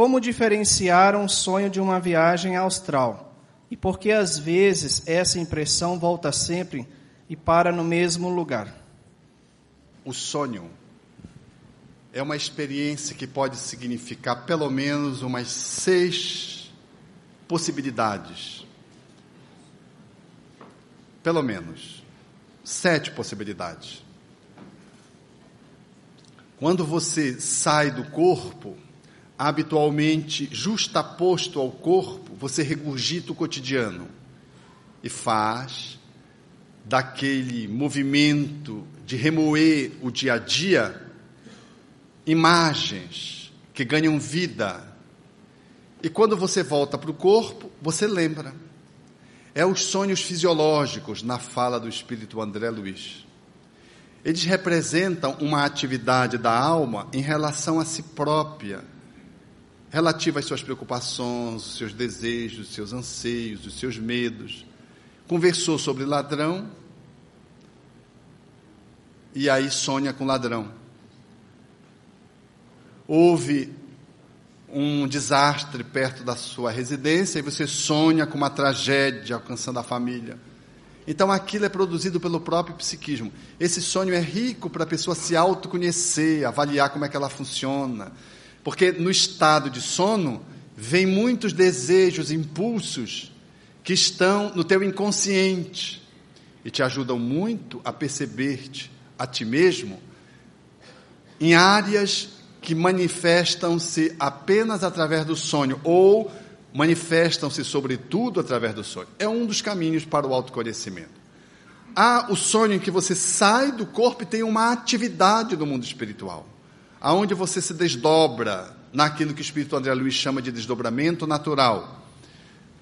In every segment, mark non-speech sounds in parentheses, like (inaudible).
Como diferenciar um sonho de uma viagem austral? E por que às vezes essa impressão volta sempre e para no mesmo lugar? O sonho é uma experiência que pode significar pelo menos umas seis possibilidades. Pelo menos sete possibilidades. Quando você sai do corpo, habitualmente justaposto ao corpo, você regurgita o cotidiano e faz daquele movimento de remoer o dia a dia imagens que ganham vida. E quando você volta para o corpo, você lembra. É os sonhos fisiológicos na fala do espírito André Luiz. Eles representam uma atividade da alma em relação a si própria, relativa às suas preocupações, os seus desejos, os seus anseios, os seus medos. Conversou sobre ladrão e aí sonha com ladrão. Houve um desastre perto da sua residência e você sonha com uma tragédia alcançando a família. Então aquilo é produzido pelo próprio psiquismo. Esse sonho é rico para a pessoa se autoconhecer, avaliar como é que ela funciona. Porque no estado de sono, vem muitos desejos, impulsos que estão no teu inconsciente e te ajudam muito a perceber-te a ti mesmo em áreas que manifestam-se apenas através do sonho ou manifestam-se sobretudo através do sonho. É um dos caminhos para o autoconhecimento. Há o sonho em que você sai do corpo e tem uma atividade no mundo espiritual, aonde você se desdobra naquilo que o espírito André Luiz chama de desdobramento natural,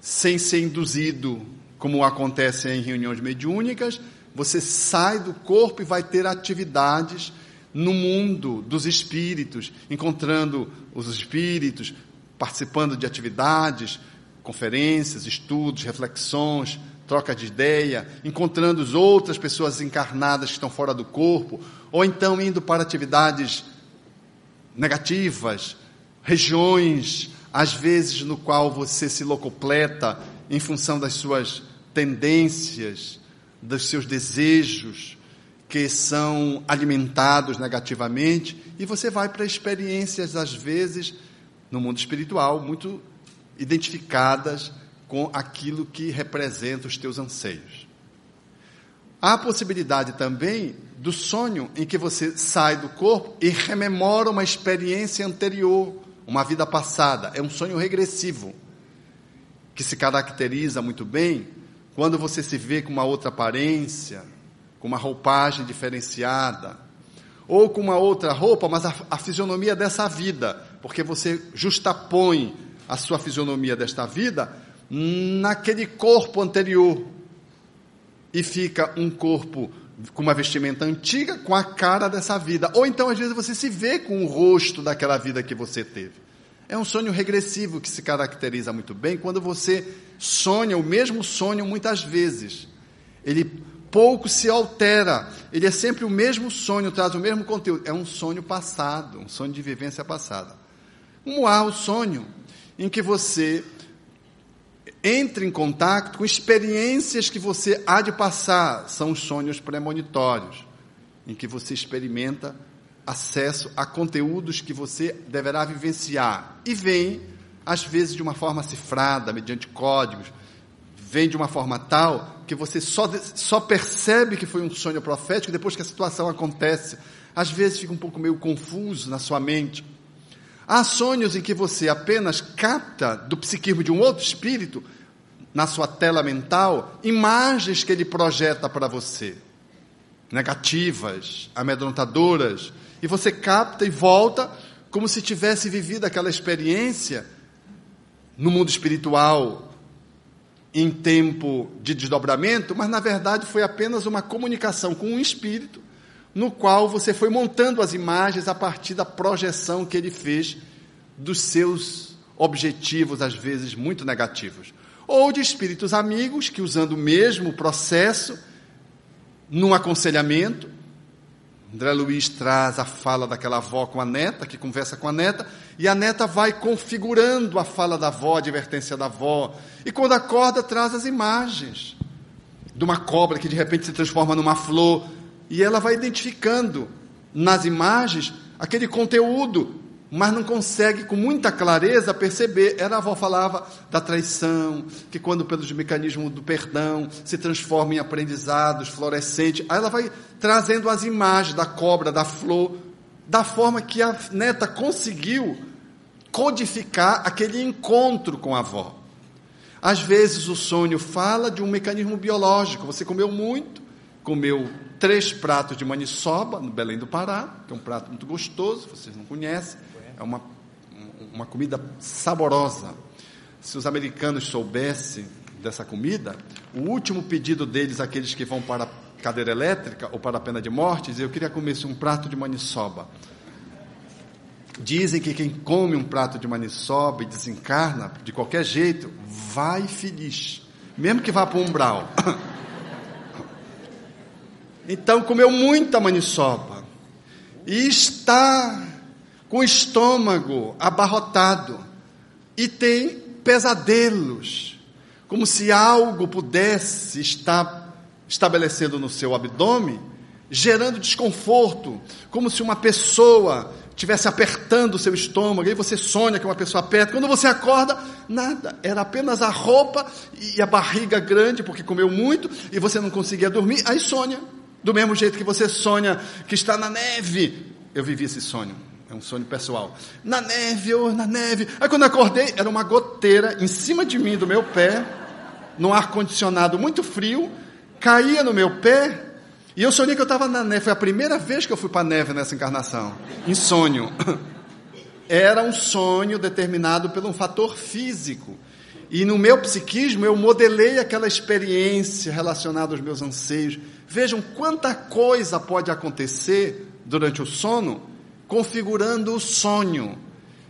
sem ser induzido, como acontece em reuniões mediúnicas, você sai do corpo e vai ter atividades no mundo dos espíritos, encontrando os espíritos, participando de atividades, conferências, estudos, reflexões, troca de ideia, encontrando outras pessoas encarnadas que estão fora do corpo, ou então indo para atividades negativas, regiões, às vezes no qual você se locopleta em função das suas tendências, dos seus desejos, que são alimentados negativamente, e você vai para experiências, às vezes, no mundo espiritual, muito identificadas com aquilo que representa os teus anseios. Há a possibilidade também do sonho em que você sai do corpo e rememora uma experiência anterior, uma vida passada. É um sonho regressivo, que se caracteriza muito bem quando você se vê com uma outra aparência, com uma roupagem diferenciada, ou com uma outra roupa, mas a, a fisionomia dessa vida, porque você justapõe a sua fisionomia desta vida naquele corpo anterior e fica um corpo com uma vestimenta antiga com a cara dessa vida. Ou então, às vezes, você se vê com o rosto daquela vida que você teve. É um sonho regressivo que se caracteriza muito bem quando você sonha o mesmo sonho muitas vezes. Ele pouco se altera. Ele é sempre o mesmo sonho, traz o mesmo conteúdo. É um sonho passado, um sonho de vivência passada. Como há o sonho em que você entra em contato com experiências que você há de passar, são os sonhos premonitórios, em que você experimenta acesso a conteúdos que você deverá vivenciar. E vem, às vezes, de uma forma cifrada, mediante códigos, vem de uma forma tal que você só, só percebe que foi um sonho profético depois que a situação acontece. Às vezes fica um pouco meio confuso na sua mente. Há sonhos em que você apenas capta do psiquismo de um outro espírito, na sua tela mental, imagens que ele projeta para você, negativas, amedrontadoras, e você capta e volta como se tivesse vivido aquela experiência no mundo espiritual, em tempo de desdobramento, mas na verdade foi apenas uma comunicação com um espírito, no qual você foi montando as imagens a partir da projeção que ele fez dos seus objetivos, às vezes muito negativos. Ou de espíritos amigos que, usando o mesmo processo, num aconselhamento, André Luiz traz a fala daquela avó com a neta, que conversa com a neta, E a neta vai configurando a fala da avó, a advertência da avó. E quando acorda, traz as imagens de uma cobra que de repente se transforma numa flor. E ela vai identificando nas imagens aquele conteúdo, mas não consegue com muita clareza perceber. Era a avó falava da traição, que quando pelos mecanismos do perdão se transforma em aprendizados fluorescentes. Aí ela vai trazendo as imagens da cobra, da flor, da forma que a neta conseguiu codificar aquele encontro com a avó. Às vezes o sonho fala de um mecanismo biológico. Você comeu muito, comeu três pratos de maniçoba no Belém do Pará, que é um prato muito gostoso, vocês não conhecem, é uma, uma comida saborosa. Se os americanos soubessem dessa comida, o último pedido deles, aqueles que vão para a cadeira elétrica ou para a pena de morte, diz, eu queria comer um prato de maniçoba. Dizem que quem come um prato de maniçoba e desencarna de qualquer jeito, vai feliz, mesmo que vá para o umbral. (coughs) Então comeu muita maniçoba e está com o estômago abarrotado e tem pesadelos, como se algo pudesse estar estabelecendo no seu abdômen, gerando desconforto, como se uma pessoa estivesse apertando o seu estômago, aí você sonha que uma pessoa aperta, quando você acorda, nada, era apenas a roupa e a barriga grande, porque comeu muito, e você não conseguia dormir, aí sonha, do mesmo jeito que você sonha que está na neve, eu vivi esse sonho, é um sonho pessoal, na neve, oh, na neve, aí quando acordei, era uma goteira em cima de mim, do meu pé, num ar-condicionado muito frio, caía no meu pé, e eu sonhei que eu estava na neve. Foi a primeira vez que eu fui para a neve nessa encarnação. Em sonho. (laughs) Era um sonho determinado por um fator físico. E no meu psiquismo eu modelei aquela experiência relacionada aos meus anseios. Vejam quanta coisa pode acontecer durante o sono, configurando o sonho,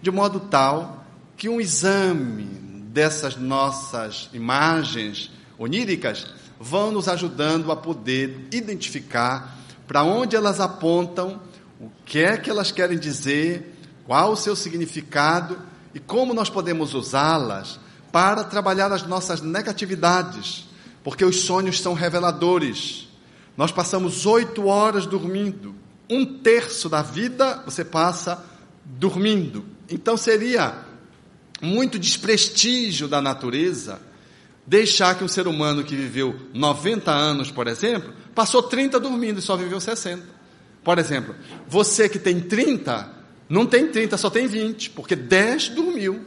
de modo tal que um exame dessas nossas imagens oníricas vão nos ajudando a poder identificar para onde elas apontam, o que é que elas querem dizer, qual o seu significado e como nós podemos usá-las para trabalhar as nossas negatividades, porque os sonhos são reveladores. Nós passamos oito horas dormindo, um terço da vida você passa dormindo. Então seria muito desprestígio da natureza deixar que um ser humano que viveu 90 anos, por exemplo, passou 30 dormindo e só viveu 60. Por exemplo, você que tem 30, não tem 30, só tem 20, porque 10 dormiu.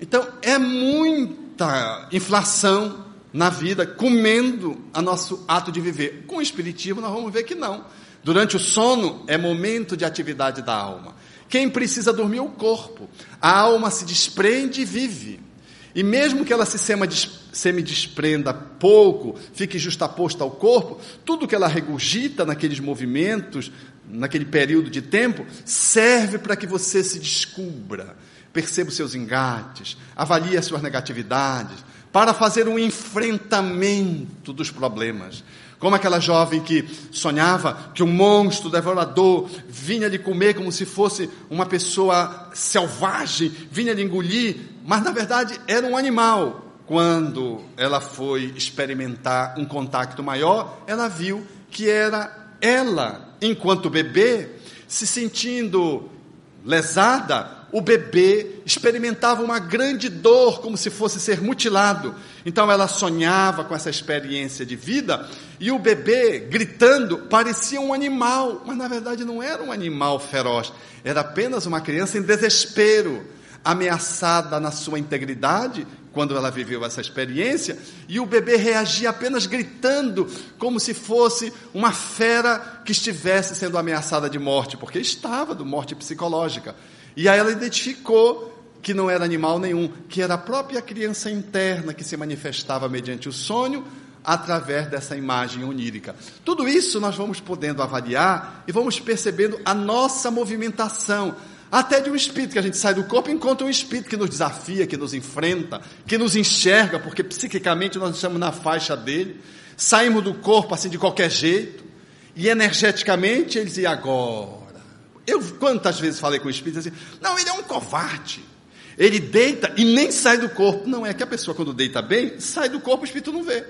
Então, é muita inflação na vida, comendo a nosso ato de viver. Com o Espiritismo, nós vamos ver que não. Durante o sono, é momento de atividade da alma. Quem precisa dormir é o corpo. A alma se desprende e vive. E mesmo que ela se semi-desprenda pouco, fique justaposta ao corpo, tudo que ela regurgita naqueles movimentos, naquele período de tempo, serve para que você se descubra, perceba os seus engates, avalie as suas negatividades, para fazer um enfrentamento dos problemas. Como aquela jovem que sonhava que um monstro devorador vinha lhe comer como se fosse uma pessoa selvagem, vinha lhe engolir, mas na verdade era um animal. Quando ela foi experimentar um contato maior, ela viu que era ela, enquanto bebê, se sentindo lesada, o bebê experimentava uma grande dor, como se fosse ser mutilado. Então ela sonhava com essa experiência de vida e o bebê, gritando, parecia um animal, mas na verdade não era um animal feroz, era apenas uma criança em desespero, ameaçada na sua integridade, quando ela viveu essa experiência, e o bebê reagia apenas gritando, como se fosse uma fera que estivesse sendo ameaçada de morte, porque estava de morte psicológica. E aí ela identificou que não era animal nenhum, que era a própria criança interna que se manifestava mediante o sonho, através dessa imagem onírica. Tudo isso nós vamos podendo avaliar e vamos percebendo a nossa movimentação, até de um espírito que a gente sai do corpo e encontra um espírito que nos desafia, que nos enfrenta, que nos enxerga, porque psiquicamente nós estamos na faixa dele, saímos do corpo assim de qualquer jeito, e energeticamente ele diz, e agora? Eu quantas vezes falei com o espírito assim: não, ele é um covarde. Ele deita e nem sai do corpo. Não é que a pessoa, quando deita bem, sai do corpo, o espírito não vê.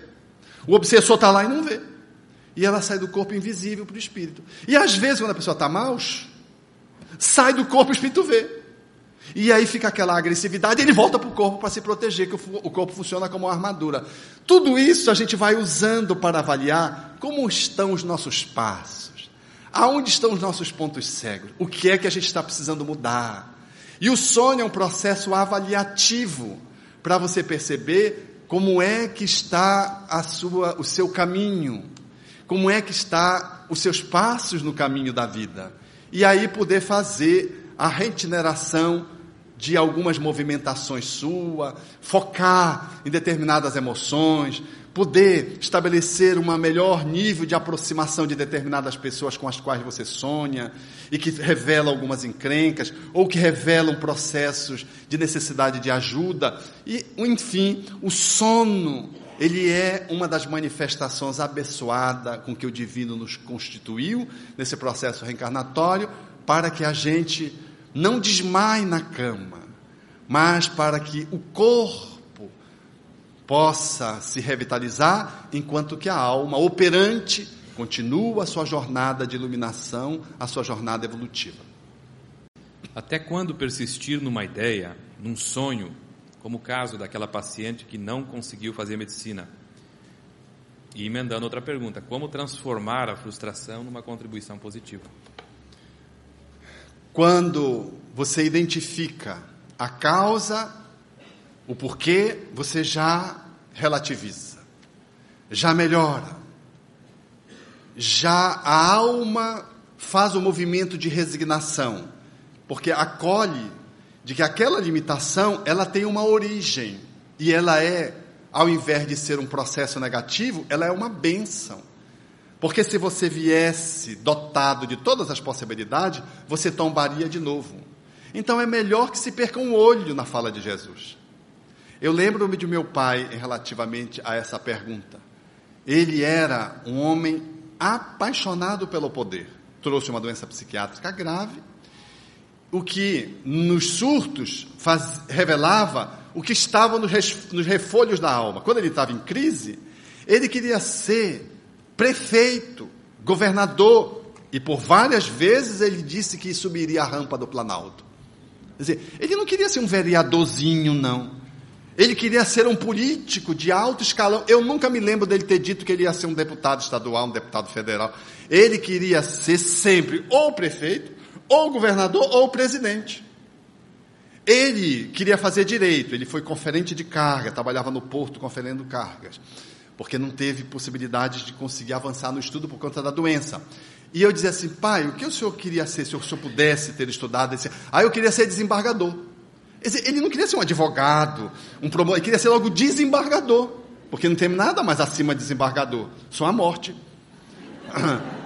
O obsessor está lá e não vê. E ela sai do corpo invisível para o espírito. E às vezes, quando a pessoa está mal, sai do corpo, o espírito vê. E aí fica aquela agressividade, ele volta para o corpo para se proteger, que o corpo funciona como uma armadura. Tudo isso a gente vai usando para avaliar como estão os nossos passos, aonde estão os nossos pontos cegos, o que é que a gente está precisando mudar. E o sonho é um processo avaliativo para você perceber como é que está a sua, o seu caminho, como é que está os seus passos no caminho da vida. E aí poder fazer a regeneração de algumas movimentações sua, focar em determinadas emoções, poder estabelecer um melhor nível de aproximação de determinadas pessoas com as quais você sonha e que revelam algumas encrencas ou que revelam processos de necessidade de ajuda. E, enfim, o sono ele é uma das manifestações abençoada com que o divino nos constituiu nesse processo reencarnatório para que a gente não desmaie na cama, mas para que o corpo possa se revitalizar, enquanto que a alma operante continua a sua jornada de iluminação, a sua jornada evolutiva. Até quando persistir numa ideia, num sonho, como o caso daquela paciente que não conseguiu fazer medicina? E emendando outra pergunta: como transformar a frustração numa contribuição positiva? Quando você identifica a causa, o porquê, você já relativiza, já melhora, já a alma faz o movimento de resignação, porque acolhe de que aquela limitação ela tem uma origem e ela é, ao invés de ser um processo negativo, ela é uma benção. Porque se você viesse dotado de todas as possibilidades, você tombaria de novo. Então é melhor que se perca um olho na fala de Jesus. Eu lembro-me de meu pai relativamente a essa pergunta. Ele era um homem apaixonado pelo poder. Trouxe uma doença psiquiátrica grave, o que nos surtos faz, revelava o que estava nos, nos refolhos da alma. Quando ele estava em crise, ele queria ser prefeito, governador, e por várias vezes ele disse que subiria a rampa do Planalto. Quer dizer, ele não queria ser um vereadorzinho, não. Ele queria ser um político de alto escalão. Eu nunca me lembro dele ter dito que ele ia ser um deputado estadual, um deputado federal. Ele queria ser sempre ou prefeito, ou governador, ou presidente. Ele queria fazer direito, ele foi conferente de carga, trabalhava no porto conferendo cargas porque não teve possibilidade de conseguir avançar no estudo por conta da doença. E eu dizia assim, pai, o que o senhor queria ser se o senhor pudesse ter estudado? Esse... Ah, eu queria ser desembargador. Ele não queria ser um advogado, um promotor, ele queria ser logo desembargador, porque não tem nada mais acima de desembargador, só a morte. (laughs)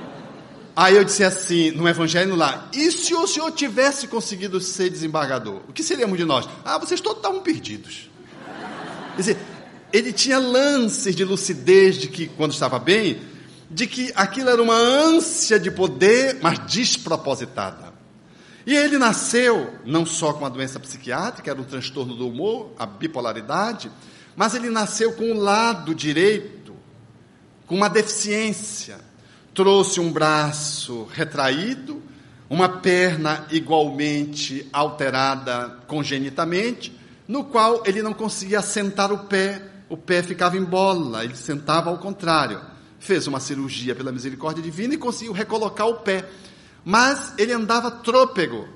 Aí eu disse assim, no evangelho lá, e se o senhor tivesse conseguido ser desembargador? O que seríamos de nós? Ah, vocês todos estavam perdidos. Quer dizer, ele tinha lances de lucidez de que, quando estava bem, de que aquilo era uma ânsia de poder, mas despropositada. E ele nasceu não só com uma doença psiquiátrica, era um transtorno do humor, a bipolaridade, mas ele nasceu com o lado direito, com uma deficiência. Trouxe um braço retraído, uma perna igualmente alterada congenitamente, no qual ele não conseguia assentar o pé o pé ficava em bola, ele sentava ao contrário. Fez uma cirurgia pela misericórdia divina e conseguiu recolocar o pé. Mas ele andava trôpego.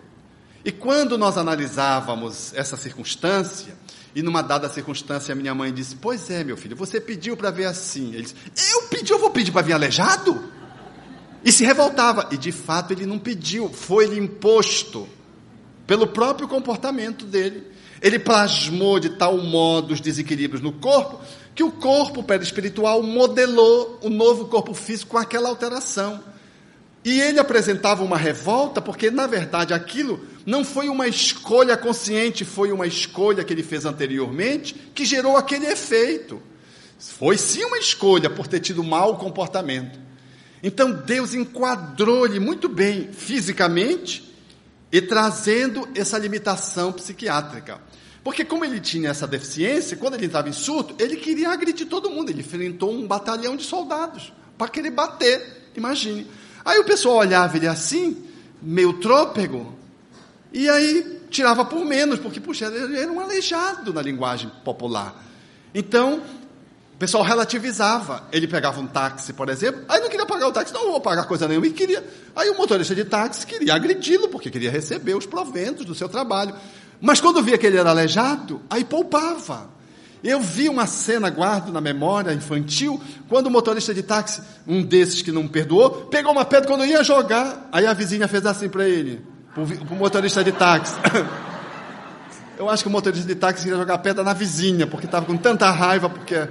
E quando nós analisávamos essa circunstância, e numa dada circunstância minha mãe disse: Pois é, meu filho, você pediu para ver assim. Ele disse: Eu pedi, eu vou pedir para vir aleijado? E se revoltava. E de fato ele não pediu, foi-lhe imposto pelo próprio comportamento dele. Ele plasmou de tal modo os desequilíbrios no corpo que o corpo perispiritual modelou o novo corpo físico com aquela alteração. E ele apresentava uma revolta porque, na verdade, aquilo não foi uma escolha consciente, foi uma escolha que ele fez anteriormente que gerou aquele efeito. Foi sim uma escolha por ter tido mau comportamento. Então Deus enquadrou-lhe muito bem fisicamente e trazendo essa limitação psiquiátrica. Porque como ele tinha essa deficiência, quando ele estava em surto, ele queria agredir todo mundo. Ele enfrentou um batalhão de soldados para querer bater, imagine. Aí o pessoal olhava ele assim, meio trôpego, e aí tirava por menos, porque, puxa, ele era um aleijado na linguagem popular. Então, o pessoal relativizava. Ele pegava um táxi, por exemplo, aí não queria pagar o táxi, não, vou pagar coisa nenhuma, e queria. Aí o motorista de táxi queria agredi-lo, porque queria receber os proventos do seu trabalho. Mas quando via que ele era aleijado, aí poupava. Eu vi uma cena, guardo na memória infantil, quando o motorista de táxi, um desses que não perdoou, pegou uma pedra quando ia jogar, aí a vizinha fez assim para ele, para o motorista de táxi. (laughs) Eu acho que o motorista de táxi queria jogar pedra na vizinha, porque estava com tanta raiva, porque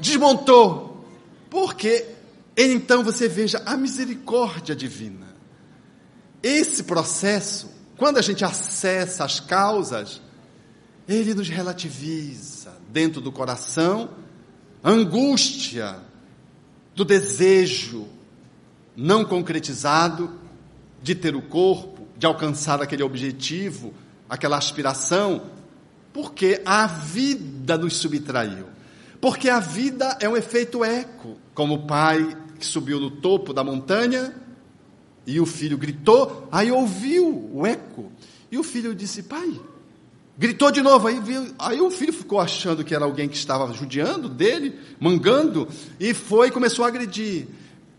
desmontou. Porque então você veja a misericórdia divina. Esse processo, quando a gente acessa as causas, ele nos relativiza dentro do coração angústia do desejo não concretizado de ter o corpo, de alcançar aquele objetivo, aquela aspiração, porque a vida nos subtraiu. Porque a vida é um efeito eco, como o pai que subiu no topo da montanha e o filho gritou, aí ouviu o eco. E o filho disse: Pai, gritou de novo. Aí, viu, aí o filho ficou achando que era alguém que estava judiando dele, mangando, e foi e começou a agredir.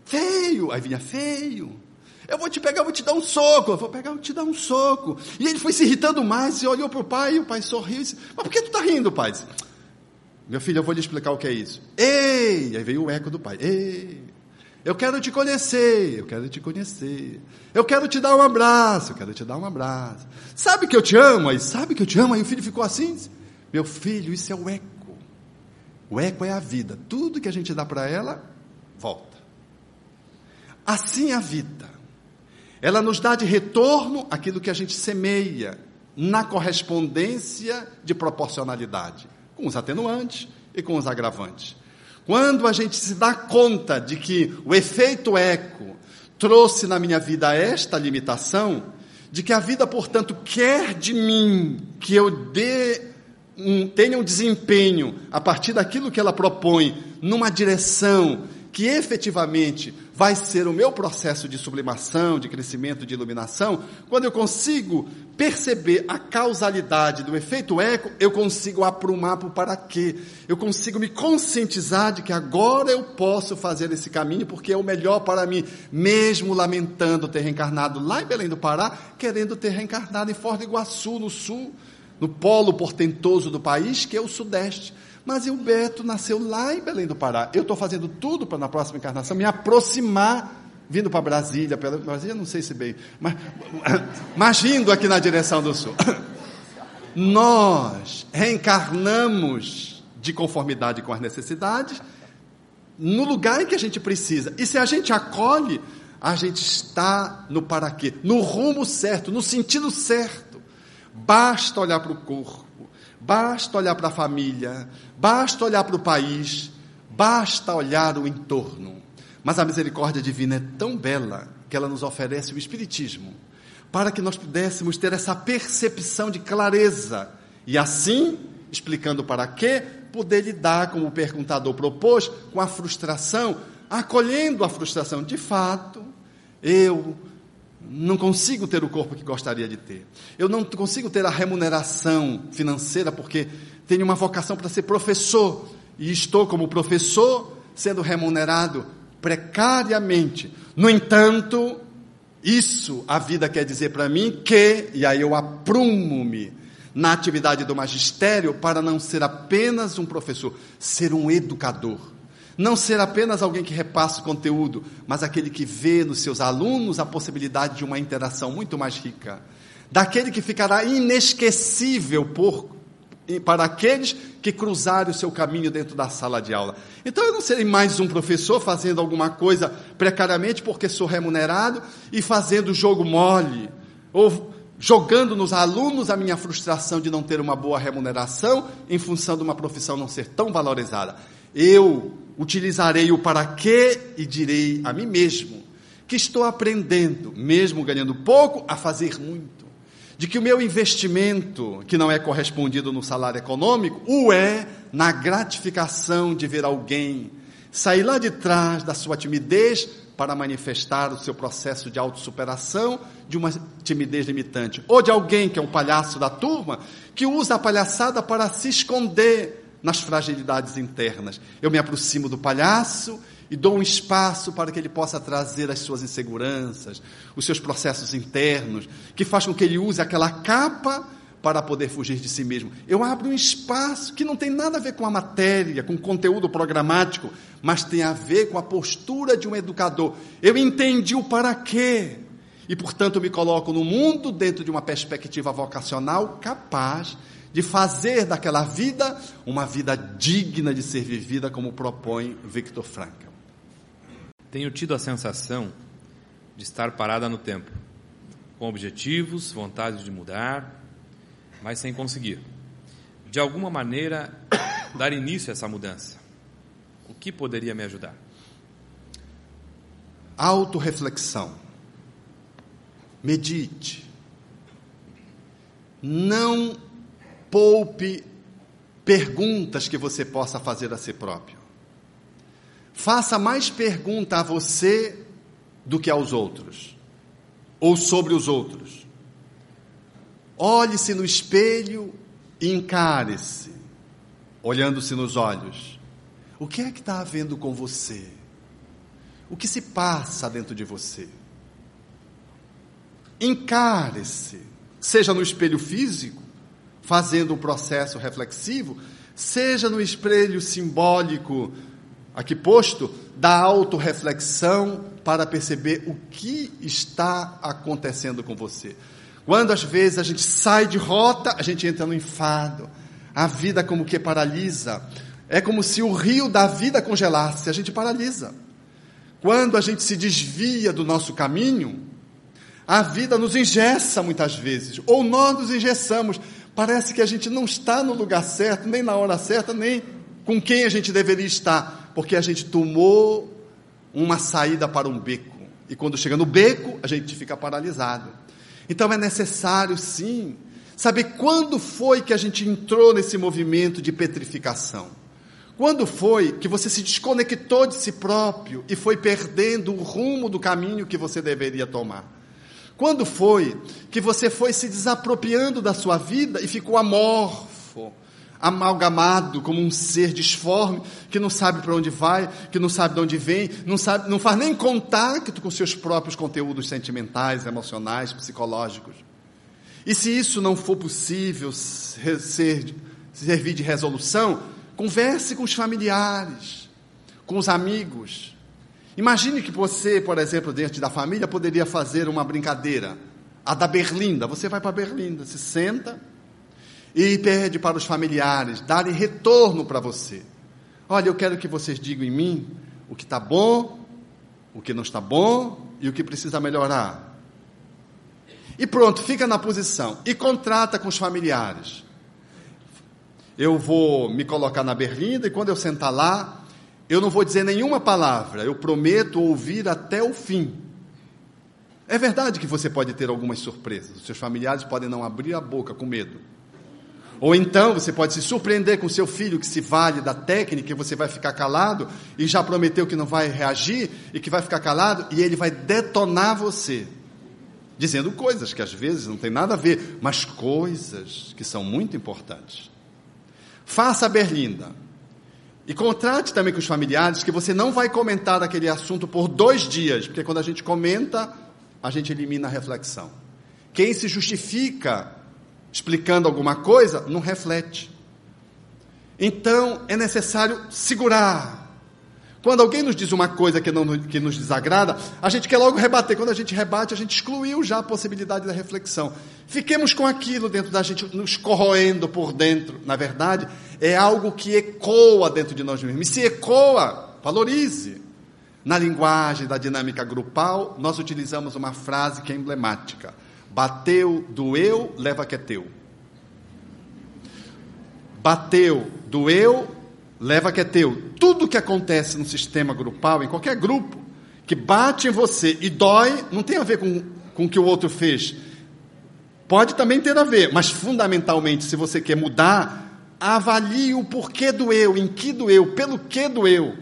Feio, aí vinha feio. Eu vou te pegar, eu vou te dar um soco. Eu vou pegar, eu vou te dar um soco. E ele foi se irritando mais e olhou para o pai, e o pai sorriu e disse: Mas por que tu está rindo, pai? Meu filho, eu vou lhe explicar o que é isso. Ei! Aí veio o eco do pai. Ei! Eu quero te conhecer, eu quero te conhecer. Eu quero te dar um abraço, eu quero te dar um abraço. Sabe que eu te amo? Aí, sabe que eu te amo? Aí o filho ficou assim. Meu filho, isso é o eco. O eco é a vida. Tudo que a gente dá para ela, volta. Assim é a vida. Ela nos dá de retorno aquilo que a gente semeia na correspondência de proporcionalidade com os atenuantes e com os agravantes. Quando a gente se dá conta de que o efeito eco trouxe na minha vida esta limitação, de que a vida, portanto, quer de mim que eu dê um, tenha um desempenho a partir daquilo que ela propõe numa direção que efetivamente vai ser o meu processo de sublimação, de crescimento, de iluminação, quando eu consigo perceber a causalidade do efeito eco, eu consigo aprumar para o para quê. Eu consigo me conscientizar de que agora eu posso fazer esse caminho porque é o melhor para mim, mesmo lamentando ter reencarnado lá em Belém do Pará, querendo ter reencarnado em do Iguaçu, no sul, no polo portentoso do país, que é o sudeste. Mas o Beto nasceu lá em Belém do Pará. Eu estou fazendo tudo para na próxima encarnação me aproximar, vindo para Brasília, pela Brasília não sei se bem, mas, (laughs) mas vindo aqui na direção do sul. (laughs) Nós reencarnamos de conformidade com as necessidades no lugar em que a gente precisa. E se a gente acolhe, a gente está no para quê? No rumo certo, no sentido certo. Basta olhar para o corpo Basta olhar para a família, basta olhar para o país, basta olhar o entorno. Mas a misericórdia divina é tão bela que ela nos oferece o Espiritismo, para que nós pudéssemos ter essa percepção de clareza e assim, explicando para quê, poder lidar, como o perguntador propôs, com a frustração, acolhendo a frustração. De fato, eu não consigo ter o corpo que gostaria de ter. Eu não consigo ter a remuneração financeira porque tenho uma vocação para ser professor e estou como professor sendo remunerado precariamente. No entanto, isso a vida quer dizer para mim que, e aí eu aprumo-me na atividade do magistério para não ser apenas um professor, ser um educador não ser apenas alguém que repassa o conteúdo, mas aquele que vê nos seus alunos a possibilidade de uma interação muito mais rica. Daquele que ficará inesquecível por, para aqueles que cruzarem o seu caminho dentro da sala de aula. Então eu não serei mais um professor fazendo alguma coisa precariamente porque sou remunerado e fazendo jogo mole, ou jogando nos alunos a minha frustração de não ter uma boa remuneração em função de uma profissão não ser tão valorizada. Eu utilizarei o para quê e direi a mim mesmo que estou aprendendo, mesmo ganhando pouco, a fazer muito. De que o meu investimento, que não é correspondido no salário econômico, o é na gratificação de ver alguém sair lá de trás da sua timidez para manifestar o seu processo de autossuperação de uma timidez limitante. Ou de alguém que é um palhaço da turma, que usa a palhaçada para se esconder nas fragilidades internas. Eu me aproximo do palhaço e dou um espaço para que ele possa trazer as suas inseguranças, os seus processos internos, que faz com que ele use aquela capa para poder fugir de si mesmo. Eu abro um espaço que não tem nada a ver com a matéria, com o conteúdo programático, mas tem a ver com a postura de um educador. Eu entendi o para quê. E, portanto, me coloco no mundo dentro de uma perspectiva vocacional capaz de fazer daquela vida uma vida digna de ser vivida, como propõe Victor Frankl. Tenho tido a sensação de estar parada no tempo, com objetivos, vontade de mudar, mas sem conseguir. De alguma maneira, (coughs) dar início a essa mudança. O que poderia me ajudar? Autoreflexão. Medite. Não poupe perguntas que você possa fazer a si próprio. Faça mais pergunta a você do que aos outros, ou sobre os outros. Olhe-se no espelho e encare-se, olhando-se nos olhos. O que é que está havendo com você? O que se passa dentro de você? Encare-se, seja no espelho físico, fazendo um processo reflexivo, seja no espelho simbólico, aqui posto, da autorreflexão para perceber o que está acontecendo com você. Quando às vezes a gente sai de rota, a gente entra no enfado. A vida como que paralisa. É como se o rio da vida congelasse, a gente paralisa. Quando a gente se desvia do nosso caminho, a vida nos engessa muitas vezes, ou nós nos engessamos. Parece que a gente não está no lugar certo, nem na hora certa, nem com quem a gente deveria estar, porque a gente tomou uma saída para um beco. E quando chega no beco, a gente fica paralisado. Então é necessário, sim, saber quando foi que a gente entrou nesse movimento de petrificação. Quando foi que você se desconectou de si próprio e foi perdendo o rumo do caminho que você deveria tomar? Quando foi que você foi se desapropriando da sua vida e ficou amorfo, amalgamado como um ser disforme que não sabe para onde vai, que não sabe de onde vem, não sabe, não faz nem contato com seus próprios conteúdos sentimentais, emocionais, psicológicos. E se isso não for possível ser, servir de resolução, converse com os familiares, com os amigos. Imagine que você, por exemplo, dentro da família, poderia fazer uma brincadeira. A da Berlinda. Você vai para Berlinda, se senta, e pede para os familiares darem retorno para você. Olha, eu quero que vocês digam em mim o que está bom, o que não está bom e o que precisa melhorar. E pronto, fica na posição e contrata com os familiares. Eu vou me colocar na berlinda e quando eu sentar lá, eu não vou dizer nenhuma palavra, eu prometo ouvir até o fim. É verdade que você pode ter algumas surpresas, os seus familiares podem não abrir a boca com medo. Ou então você pode se surpreender com seu filho que se vale da técnica e você vai ficar calado e já prometeu que não vai reagir e que vai ficar calado e ele vai detonar você. Dizendo coisas que às vezes não tem nada a ver, mas coisas que são muito importantes. Faça a berlinda. E contrate também com os familiares que você não vai comentar aquele assunto por dois dias, porque quando a gente comenta, a gente elimina a reflexão. Quem se justifica explicando alguma coisa, não reflete. Então é necessário segurar. Quando alguém nos diz uma coisa que, não, que nos desagrada, a gente quer logo rebater. Quando a gente rebate, a gente excluiu já a possibilidade da reflexão. Fiquemos com aquilo dentro da gente, nos corroendo por dentro. Na verdade, é algo que ecoa dentro de nós mesmos. E se ecoa, valorize. Na linguagem da dinâmica grupal, nós utilizamos uma frase que é emblemática Bateu, doeu, leva que é teu. Bateu, doeu, leva que é teu. Tudo que acontece no sistema grupal, em qualquer grupo, que bate em você e dói, não tem a ver com, com o que o outro fez. Pode também ter a ver, mas fundamentalmente, se você quer mudar, avalie o porquê doeu, em que doeu, pelo que doeu.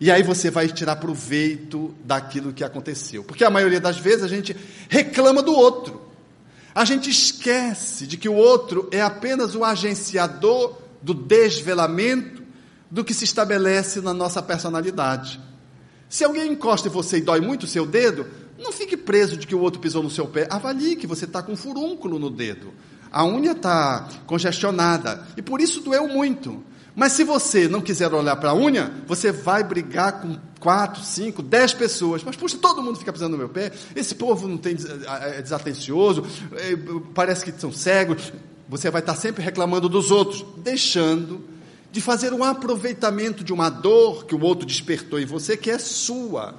E aí você vai tirar proveito daquilo que aconteceu. Porque a maioria das vezes a gente reclama do outro. A gente esquece de que o outro é apenas o agenciador do desvelamento do que se estabelece na nossa personalidade. Se alguém encosta em você e dói muito o seu dedo, não fique preso de que o outro pisou no seu pé. Avalie que você está com um furúnculo no dedo. A unha está congestionada e por isso doeu muito. Mas se você não quiser olhar para a unha, você vai brigar com quatro, cinco, dez pessoas. Mas, puxa, todo mundo fica pisando no meu pé. Esse povo não tem é desatencioso, é, parece que são cegos. Você vai estar sempre reclamando dos outros, deixando de fazer um aproveitamento de uma dor que o outro despertou em você, que é sua.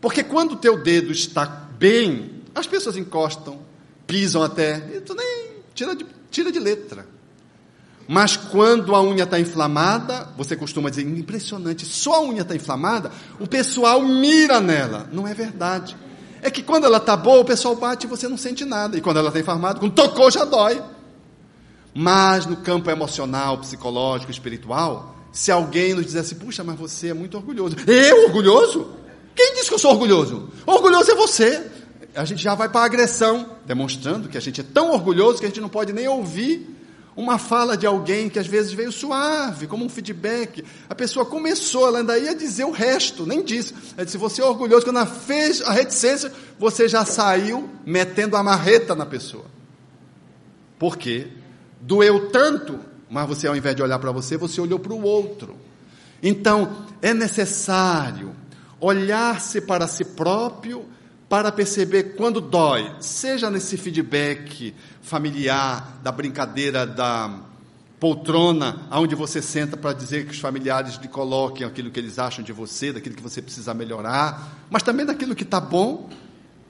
Porque quando o teu dedo está bem, as pessoas encostam, pisam até, e tu nem tira de, tira de letra. Mas quando a unha está inflamada, você costuma dizer, impressionante, só a unha está inflamada, o pessoal mira nela. Não é verdade. É que quando ela está boa, o pessoal bate e você não sente nada. E quando ela está inflamada, quando tocou já dói. Mas no campo emocional, psicológico, espiritual, se alguém nos dissesse, puxa, mas você é muito orgulhoso. Eu orgulhoso? Quem disse que eu sou orgulhoso? Orgulhoso é você. A gente já vai para a agressão, demonstrando que a gente é tão orgulhoso que a gente não pode nem ouvir uma fala de alguém que às vezes veio suave, como um feedback. A pessoa começou, ela ainda ia dizer o resto, nem disse. Ela disse: Você é orgulhoso. Quando ela fez a reticência, você já saiu metendo a marreta na pessoa. Por quê? Doeu tanto, mas você, ao invés de olhar para você, você olhou para o outro. Então, é necessário olhar-se para si próprio para perceber quando dói, seja nesse feedback familiar, da brincadeira da poltrona, onde você senta para dizer que os familiares lhe coloquem aquilo que eles acham de você, daquilo que você precisa melhorar, mas também daquilo que está bom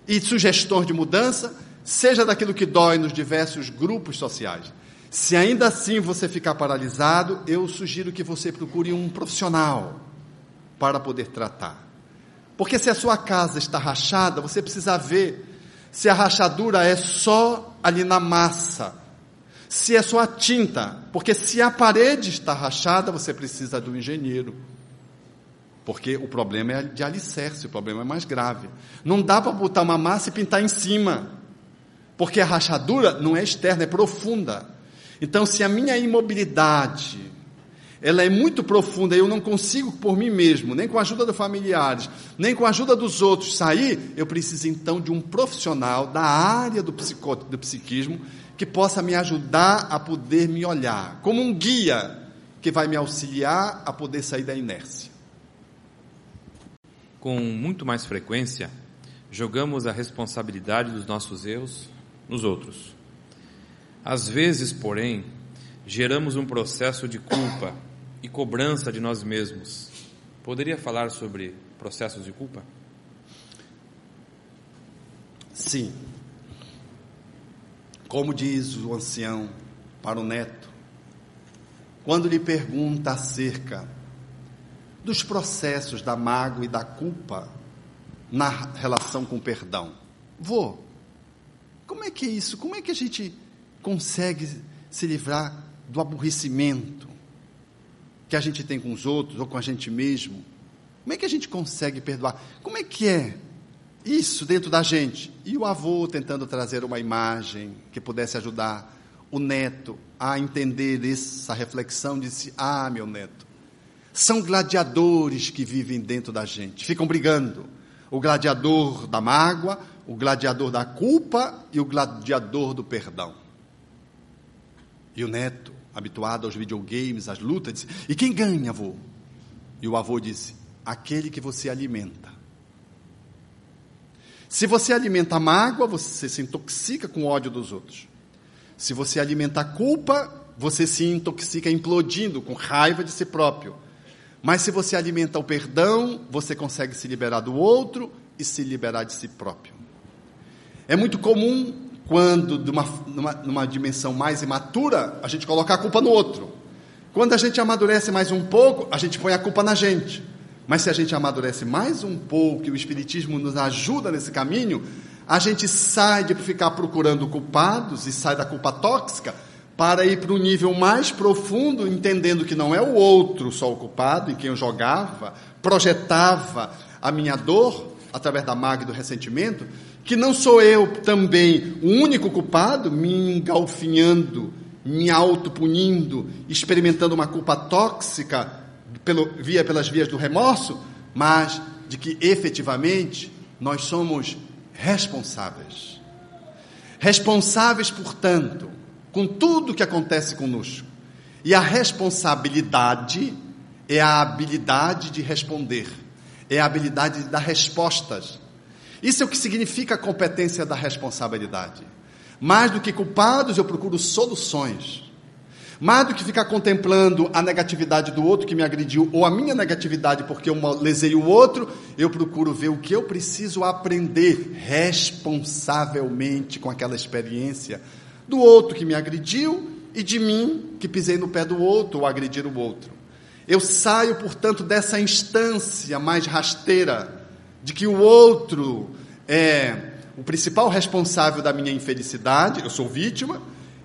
e sugestões de mudança, seja daquilo que dói nos diversos grupos sociais. Se ainda assim você ficar paralisado, eu sugiro que você procure um profissional para poder tratar. Porque se a sua casa está rachada, você precisa ver se a rachadura é só ali na massa, se é só a tinta. Porque se a parede está rachada, você precisa do engenheiro. Porque o problema é de alicerce, o problema é mais grave. Não dá para botar uma massa e pintar em cima. Porque a rachadura não é externa, é profunda. Então, se a minha imobilidade, ela é muito profunda, eu não consigo por mim mesmo, nem com a ajuda dos familiares, nem com a ajuda dos outros sair, eu preciso então de um profissional da área do, psico, do psiquismo que possa me ajudar a poder me olhar, como um guia que vai me auxiliar a poder sair da inércia. Com muito mais frequência, jogamos a responsabilidade dos nossos erros nos outros. Às vezes, porém, geramos um processo de culpa e cobrança de nós mesmos. Poderia falar sobre processos de culpa? Sim. Como diz o ancião para o neto, quando lhe pergunta acerca dos processos da mágoa e da culpa na relação com o perdão. Vô, como é que é isso? Como é que a gente consegue se livrar do aborrecimento, que a gente tem com os outros ou com a gente mesmo? Como é que a gente consegue perdoar? Como é que é isso dentro da gente? E o avô tentando trazer uma imagem que pudesse ajudar o neto a entender essa reflexão, disse: Ah, meu neto, são gladiadores que vivem dentro da gente, ficam brigando. O gladiador da mágoa, o gladiador da culpa e o gladiador do perdão. E o neto habituado aos videogames, às lutas, disse: E quem ganha, avô? E o avô disse: Aquele que você alimenta. Se você alimenta a mágoa, você se intoxica com o ódio dos outros. Se você alimenta a culpa, você se intoxica implodindo com raiva de si próprio. Mas se você alimenta o perdão, você consegue se liberar do outro e se liberar de si próprio. É muito comum quando, numa, numa, numa dimensão mais imatura, a gente coloca a culpa no outro. Quando a gente amadurece mais um pouco, a gente põe a culpa na gente. Mas se a gente amadurece mais um pouco e o Espiritismo nos ajuda nesse caminho, a gente sai de ficar procurando culpados e sai da culpa tóxica para ir para um nível mais profundo, entendendo que não é o outro só o culpado, em quem eu jogava, projetava a minha dor através da mágoa e do ressentimento, que não sou eu também o único culpado, me engalfinhando, me autopunindo, experimentando uma culpa tóxica pelo, via pelas vias do remorso, mas de que efetivamente nós somos responsáveis. Responsáveis, portanto, com tudo que acontece conosco. E a responsabilidade é a habilidade de responder, é a habilidade de dar respostas. Isso é o que significa a competência da responsabilidade. Mais do que culpados, eu procuro soluções. Mais do que ficar contemplando a negatividade do outro que me agrediu ou a minha negatividade porque eu lesei o outro, eu procuro ver o que eu preciso aprender responsavelmente com aquela experiência do outro que me agrediu e de mim que pisei no pé do outro ou agredir o outro. Eu saio, portanto, dessa instância mais rasteira de que o outro é o principal responsável da minha infelicidade, eu sou vítima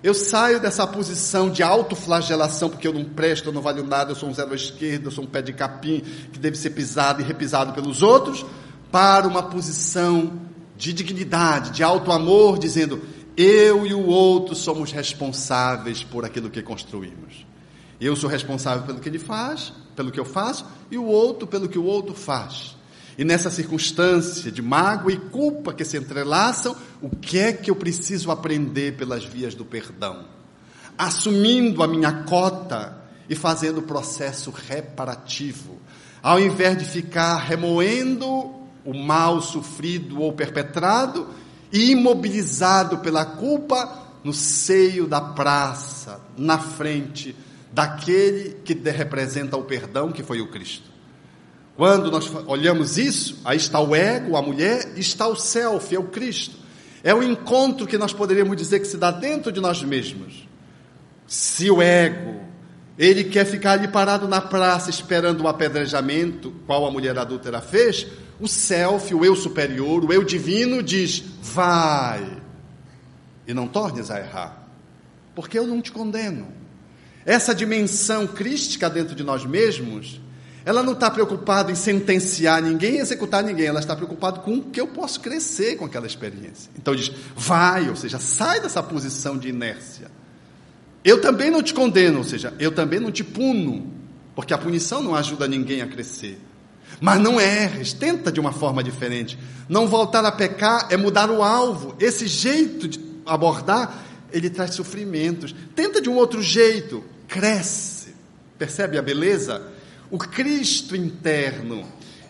eu saio dessa posição de autoflagelação, porque eu não presto, eu não valho nada, eu sou um zero à esquerda, eu sou um pé de capim que deve ser pisado e repisado pelos outros, para uma posição de dignidade, de alto amor, dizendo: eu e o outro somos responsáveis por aquilo que construímos. Eu sou responsável pelo que ele faz, pelo que eu faço, e o outro pelo que o outro faz. E nessa circunstância de mágoa e culpa que se entrelaçam, o que é que eu preciso aprender pelas vias do perdão? Assumindo a minha cota e fazendo o processo reparativo, ao invés de ficar remoendo o mal sofrido ou perpetrado e imobilizado pela culpa no seio da praça, na frente daquele que representa o perdão, que foi o Cristo. Quando nós olhamos isso, aí está o ego, a mulher, está o self, é o Cristo. É o encontro que nós poderíamos dizer que se dá dentro de nós mesmos. Se o ego, ele quer ficar ali parado na praça esperando o apedrejamento, qual a mulher adúltera fez, o self, o eu superior, o eu divino diz: vai e não tornes a errar, porque eu não te condeno. Essa dimensão crística dentro de nós mesmos ela não está preocupada em sentenciar ninguém, executar ninguém, ela está preocupada com o que eu posso crescer com aquela experiência. Então diz, vai, ou seja, sai dessa posição de inércia. Eu também não te condeno, ou seja, eu também não te puno, porque a punição não ajuda ninguém a crescer. Mas não erres, tenta de uma forma diferente. Não voltar a pecar é mudar o alvo. Esse jeito de abordar, ele traz sofrimentos. Tenta de um outro jeito, cresce. Percebe a beleza? O Cristo interno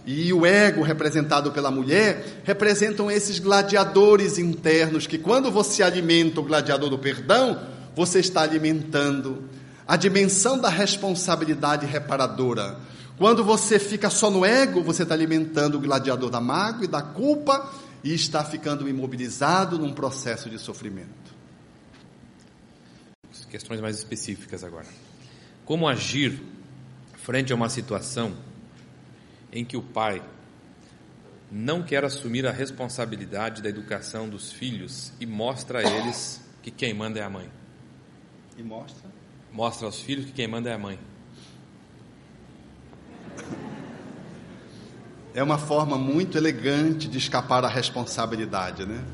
e o ego representado pela mulher representam esses gladiadores internos que, quando você alimenta o gladiador do perdão, você está alimentando a dimensão da responsabilidade reparadora. Quando você fica só no ego, você está alimentando o gladiador da mágoa e da culpa e está ficando imobilizado num processo de sofrimento. Questões mais específicas agora. Como agir frente a uma situação em que o pai não quer assumir a responsabilidade da educação dos filhos e mostra a eles que quem manda é a mãe. E mostra? Mostra aos filhos que quem manda é a mãe. É uma forma muito elegante de escapar da responsabilidade, né?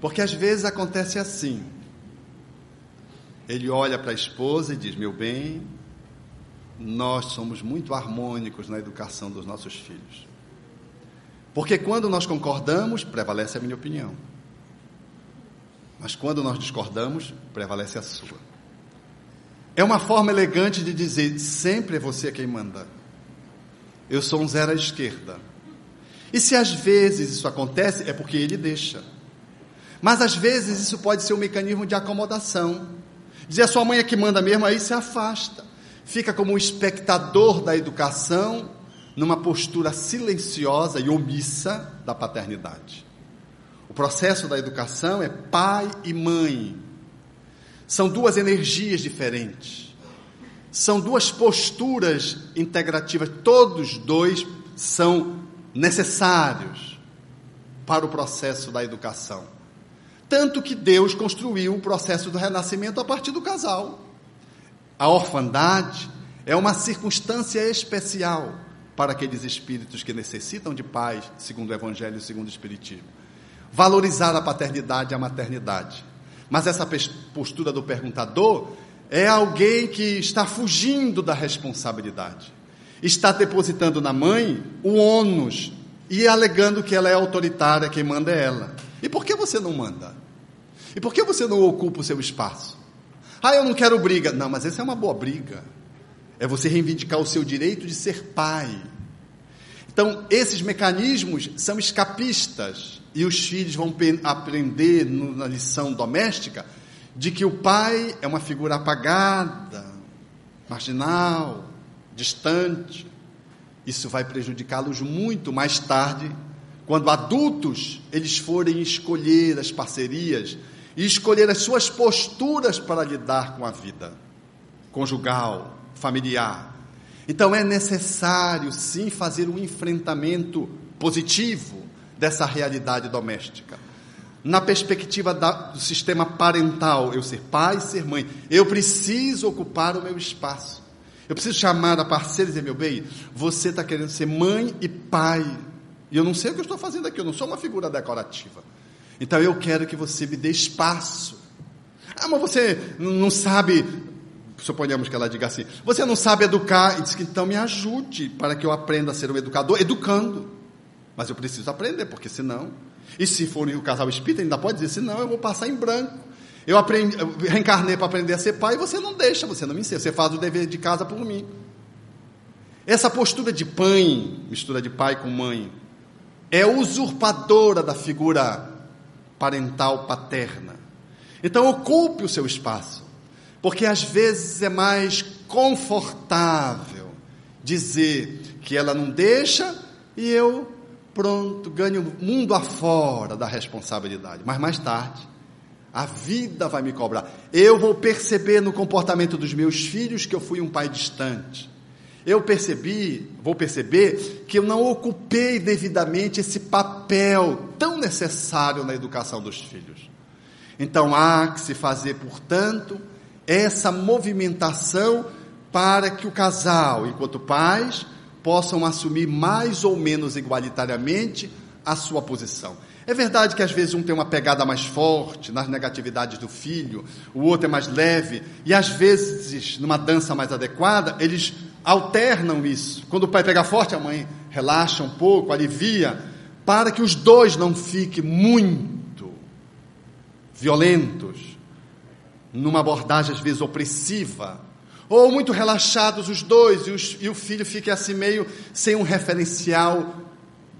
Porque às vezes acontece assim. Ele olha para a esposa e diz: Meu bem, nós somos muito harmônicos na educação dos nossos filhos. Porque quando nós concordamos, prevalece a minha opinião. Mas quando nós discordamos, prevalece a sua. É uma forma elegante de dizer: sempre é você quem manda. Eu sou um zero à esquerda. E se às vezes isso acontece, é porque ele deixa. Mas às vezes isso pode ser um mecanismo de acomodação. Dizer a sua mãe é que manda mesmo, aí se afasta. Fica como um espectador da educação, numa postura silenciosa e omissa da paternidade. O processo da educação é pai e mãe São duas energias diferentes. São duas posturas integrativas. Todos dois são necessários para o processo da educação. Tanto que Deus construiu o processo do renascimento a partir do casal. A orfandade é uma circunstância especial para aqueles espíritos que necessitam de paz, segundo o Evangelho segundo o Espiritismo. Valorizar a paternidade e a maternidade. Mas essa postura do perguntador é alguém que está fugindo da responsabilidade. Está depositando na mãe o ônus e alegando que ela é autoritária, quem manda é ela. E por que você não manda? E por que você não ocupa o seu espaço? Ah, eu não quero briga. Não, mas essa é uma boa briga. É você reivindicar o seu direito de ser pai. Então, esses mecanismos são escapistas e os filhos vão aprender na lição doméstica de que o pai é uma figura apagada, marginal, distante. Isso vai prejudicá-los muito mais tarde, quando adultos eles forem escolher as parcerias e escolher as suas posturas para lidar com a vida conjugal, familiar. Então é necessário sim fazer um enfrentamento positivo dessa realidade doméstica. Na perspectiva da, do sistema parental, eu ser pai, ser mãe, eu preciso ocupar o meu espaço. Eu preciso chamar a parceira e dizer, meu bem, você está querendo ser mãe e pai. E eu não sei o que eu estou fazendo aqui, eu não sou uma figura decorativa. Então eu quero que você me dê espaço. Ah, mas você não sabe suponhamos que ela diga assim: Você não sabe educar? E diz que então me ajude para que eu aprenda a ser um educador, educando. Mas eu preciso aprender, porque senão. E se for o casal espírita, ainda pode dizer: senão eu vou passar em branco. Eu, aprendi, eu reencarnei para aprender a ser pai e você não deixa, você não me ensina, você faz o dever de casa por mim. Essa postura de pai, mistura de pai com mãe, é usurpadora da figura parental paterna. Então ocupe o seu espaço. Porque às vezes é mais confortável dizer que ela não deixa e eu, pronto, ganho mundo afora da responsabilidade. Mas mais tarde, a vida vai me cobrar. Eu vou perceber no comportamento dos meus filhos que eu fui um pai distante. Eu percebi, vou perceber que eu não ocupei devidamente esse papel tão necessário na educação dos filhos. Então há que se fazer, portanto, essa movimentação para que o casal, enquanto pais, possam assumir mais ou menos igualitariamente a sua posição. É verdade que às vezes um tem uma pegada mais forte nas negatividades do filho, o outro é mais leve, e às vezes, numa dança mais adequada, eles alternam isso. Quando o pai pega forte, a mãe relaxa um pouco, alivia, para que os dois não fiquem muito violentos, numa abordagem às vezes opressiva, ou muito relaxados os dois, e, os, e o filho fica assim meio sem um referencial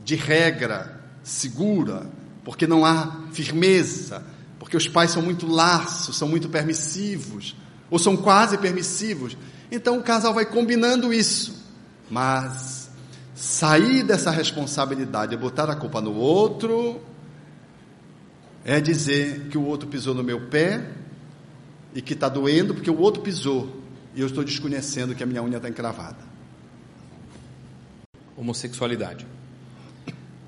de regra segura, porque não há firmeza, porque os pais são muito laços, são muito permissivos, ou são quase permissivos. Então o casal vai combinando isso, mas sair dessa responsabilidade e botar a culpa no outro é dizer que o outro pisou no meu pé e que está doendo porque o outro pisou e eu estou desconhecendo que a minha unha está encravada. Homossexualidade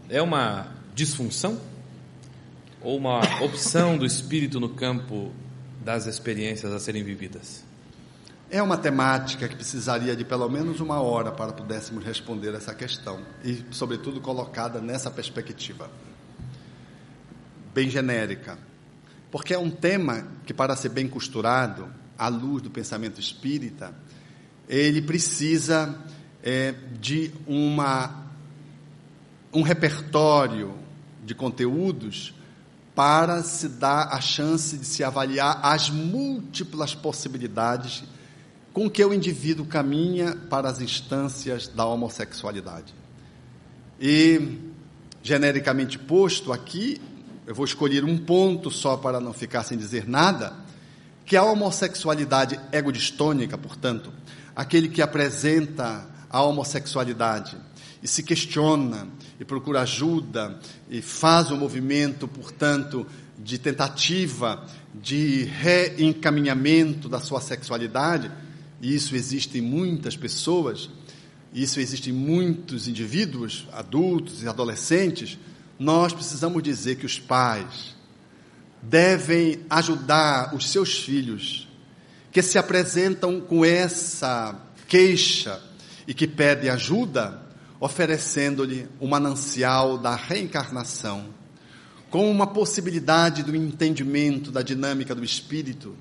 é uma disfunção ou uma opção do espírito no campo das experiências a serem vividas? É uma temática que precisaria de pelo menos uma hora para pudéssemos responder essa questão e, sobretudo, colocada nessa perspectiva bem genérica. Porque é um tema que, para ser bem costurado, à luz do pensamento espírita, ele precisa é, de uma, um repertório de conteúdos para se dar a chance de se avaliar as múltiplas possibilidades com que o indivíduo caminha para as instâncias da homossexualidade. E, genericamente posto aqui, eu vou escolher um ponto só para não ficar sem dizer nada, que a homossexualidade egodistônica, portanto, aquele que apresenta a homossexualidade e se questiona e procura ajuda e faz o um movimento, portanto, de tentativa de reencaminhamento da sua sexualidade, isso existe em muitas pessoas, isso existe em muitos indivíduos, adultos e adolescentes, nós precisamos dizer que os pais devem ajudar os seus filhos que se apresentam com essa queixa e que pedem ajuda, oferecendo-lhe o manancial da reencarnação, com uma possibilidade do entendimento da dinâmica do espírito,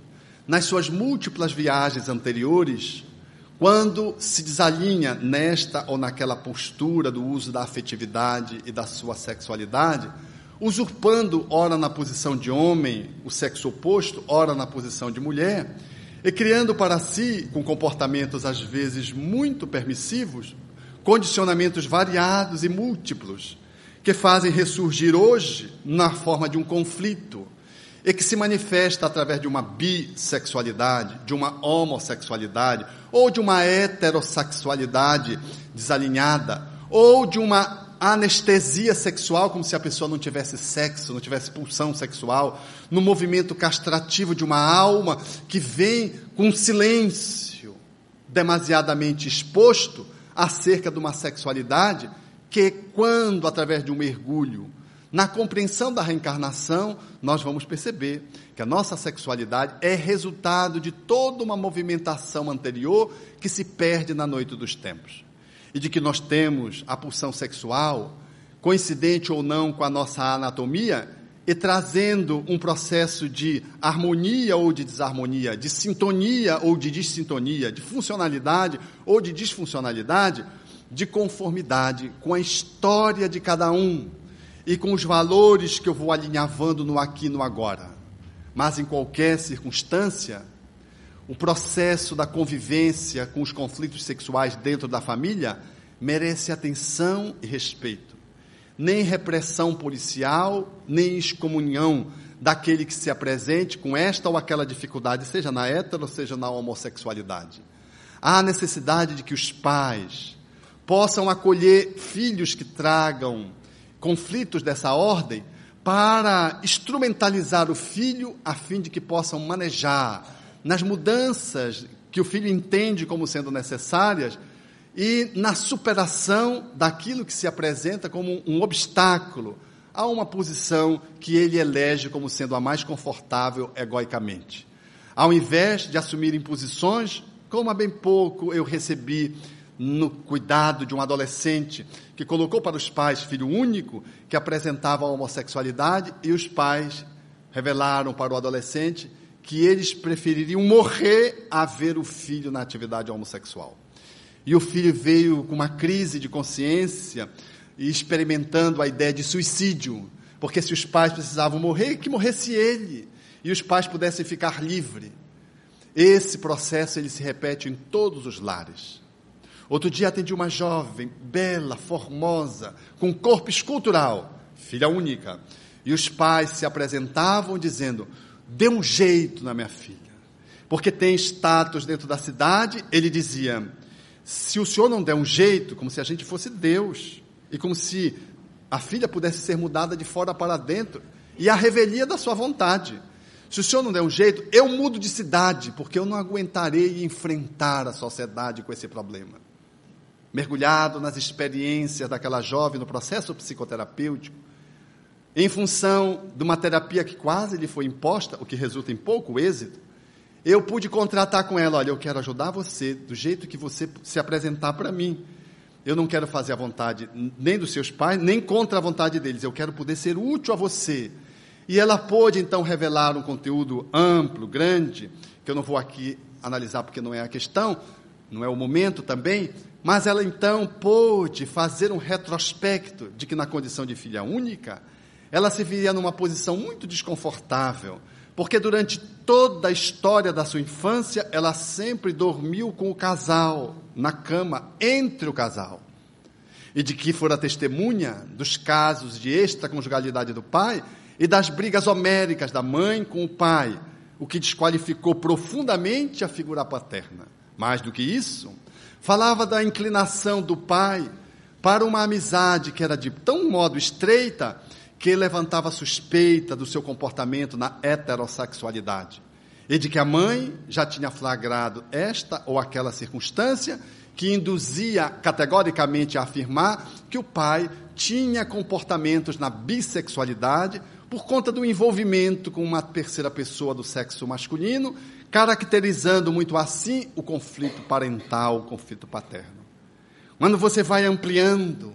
nas suas múltiplas viagens anteriores, quando se desalinha nesta ou naquela postura do uso da afetividade e da sua sexualidade, usurpando ora na posição de homem, o sexo oposto, ora na posição de mulher, e criando para si, com comportamentos às vezes muito permissivos, condicionamentos variados e múltiplos, que fazem ressurgir hoje na forma de um conflito e que se manifesta através de uma bissexualidade, de uma homossexualidade, ou de uma heterossexualidade desalinhada, ou de uma anestesia sexual, como se a pessoa não tivesse sexo, não tivesse pulsão sexual, no movimento castrativo de uma alma que vem com silêncio demasiadamente exposto acerca de uma sexualidade que, quando através de um mergulho na compreensão da reencarnação, nós vamos perceber que a nossa sexualidade é resultado de toda uma movimentação anterior que se perde na noite dos tempos. E de que nós temos a pulsão sexual, coincidente ou não com a nossa anatomia, e trazendo um processo de harmonia ou de desarmonia, de sintonia ou de dissintonia, de funcionalidade ou de disfuncionalidade, de conformidade com a história de cada um e com os valores que eu vou alinhavando no aqui e no agora. Mas em qualquer circunstância, o processo da convivência com os conflitos sexuais dentro da família merece atenção e respeito. Nem repressão policial, nem excomunhão daquele que se apresente com esta ou aquela dificuldade, seja na hetero, seja na homossexualidade. Há necessidade de que os pais possam acolher filhos que tragam conflitos dessa ordem para instrumentalizar o filho a fim de que possam manejar nas mudanças que o filho entende como sendo necessárias e na superação daquilo que se apresenta como um obstáculo a uma posição que ele elege como sendo a mais confortável egoicamente. Ao invés de assumirem posições, como há bem pouco eu recebi no cuidado de um adolescente que colocou para os pais filho único que apresentava a homossexualidade e os pais revelaram para o adolescente que eles prefeririam morrer a ver o filho na atividade homossexual. E o filho veio com uma crise de consciência e experimentando a ideia de suicídio, porque se os pais precisavam morrer, que morresse ele e os pais pudessem ficar livres. Esse processo ele se repete em todos os lares. Outro dia atendi uma jovem, bela, formosa, com corpo escultural, filha única. E os pais se apresentavam dizendo: dê um jeito na minha filha. Porque tem status dentro da cidade, ele dizia: se o senhor não der um jeito, como se a gente fosse Deus, e como se a filha pudesse ser mudada de fora para dentro, e a revelia da sua vontade. Se o senhor não der um jeito, eu mudo de cidade, porque eu não aguentarei enfrentar a sociedade com esse problema mergulhado nas experiências daquela jovem no processo psicoterapêutico, em função de uma terapia que quase lhe foi imposta, o que resulta em pouco êxito, eu pude contratar com ela: olha, eu quero ajudar você do jeito que você se apresentar para mim. Eu não quero fazer a vontade nem dos seus pais, nem contra a vontade deles. Eu quero poder ser útil a você. E ela pôde então revelar um conteúdo amplo, grande, que eu não vou aqui analisar porque não é a questão, não é o momento também, mas ela então pôde fazer um retrospecto de que, na condição de filha única, ela se via numa posição muito desconfortável, porque durante toda a história da sua infância, ela sempre dormiu com o casal, na cama, entre o casal. E de que fora testemunha dos casos de extraconjugalidade do pai e das brigas homéricas da mãe com o pai, o que desqualificou profundamente a figura paterna. Mais do que isso, Falava da inclinação do pai para uma amizade que era de tão modo estreita que levantava suspeita do seu comportamento na heterossexualidade. E de que a mãe já tinha flagrado esta ou aquela circunstância que induzia categoricamente a afirmar que o pai tinha comportamentos na bissexualidade por conta do envolvimento com uma terceira pessoa do sexo masculino, caracterizando muito assim o conflito parental, o conflito paterno. Quando você vai ampliando,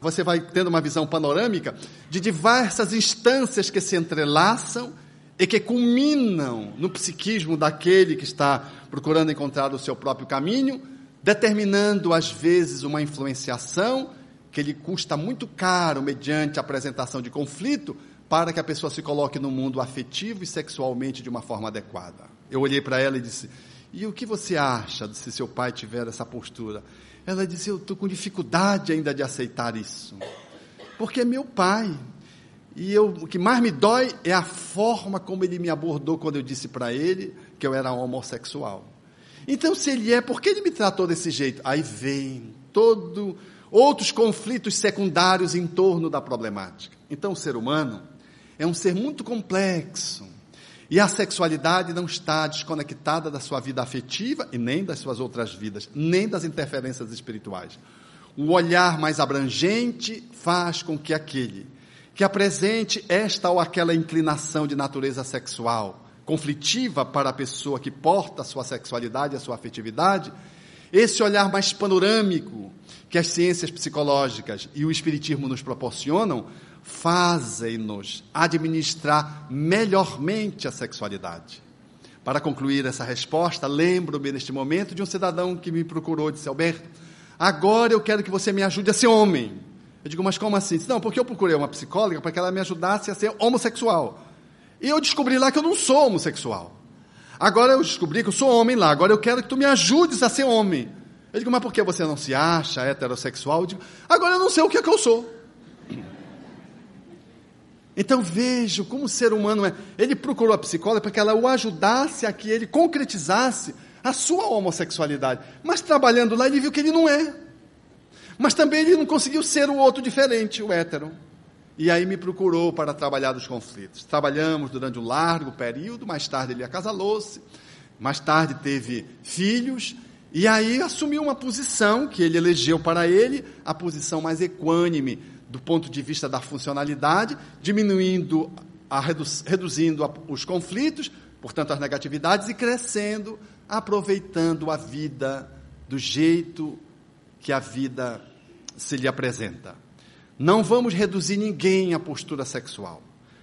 você vai tendo uma visão panorâmica de diversas instâncias que se entrelaçam e que culminam no psiquismo daquele que está procurando encontrar o seu próprio caminho, determinando às vezes uma influenciação que lhe custa muito caro mediante a apresentação de conflito para que a pessoa se coloque no mundo afetivo e sexualmente de uma forma adequada. Eu olhei para ela e disse: "E o que você acha se seu pai tiver essa postura?" Ela disse: "Eu estou com dificuldade ainda de aceitar isso, porque é meu pai." E eu, o que mais me dói é a forma como ele me abordou quando eu disse para ele que eu era homossexual. Então, se ele é, por que ele me tratou desse jeito? Aí vem todo outros conflitos secundários em torno da problemática. Então, o ser humano é um ser muito complexo. E a sexualidade não está desconectada da sua vida afetiva e nem das suas outras vidas, nem das interferências espirituais. O olhar mais abrangente faz com que aquele que apresente esta ou aquela inclinação de natureza sexual conflitiva para a pessoa que porta a sua sexualidade, a sua afetividade, esse olhar mais panorâmico que as ciências psicológicas e o espiritismo nos proporcionam, fazem-nos administrar melhormente a sexualidade. Para concluir essa resposta, lembro-me neste momento de um cidadão que me procurou disse: Alberto, agora eu quero que você me ajude a ser homem. Eu digo, mas como assim? Não, porque eu procurei uma psicóloga para que ela me ajudasse a ser homossexual. E eu descobri lá que eu não sou homossexual. Agora eu descobri que eu sou homem lá. Agora eu quero que tu me ajudes a ser homem. Eu digo, mas por que você não se acha heterossexual? Eu digo, agora eu não sei o que é que eu sou. Então vejo como o ser humano é. Ele procurou a psicóloga para que ela o ajudasse a que ele concretizasse a sua homossexualidade. Mas trabalhando lá, ele viu que ele não é. Mas também ele não conseguiu ser o outro diferente, o hétero. E aí me procurou para trabalhar dos conflitos. Trabalhamos durante um largo período, mais tarde ele acasalou-se, mais tarde teve filhos, e aí assumiu uma posição que ele elegeu para ele, a posição mais equânime do ponto de vista da funcionalidade, diminuindo, a, reduzindo a, os conflitos, portanto as negatividades, e crescendo, aproveitando a vida do jeito que a vida se lhe apresenta. Não vamos reduzir ninguém à postura sexual.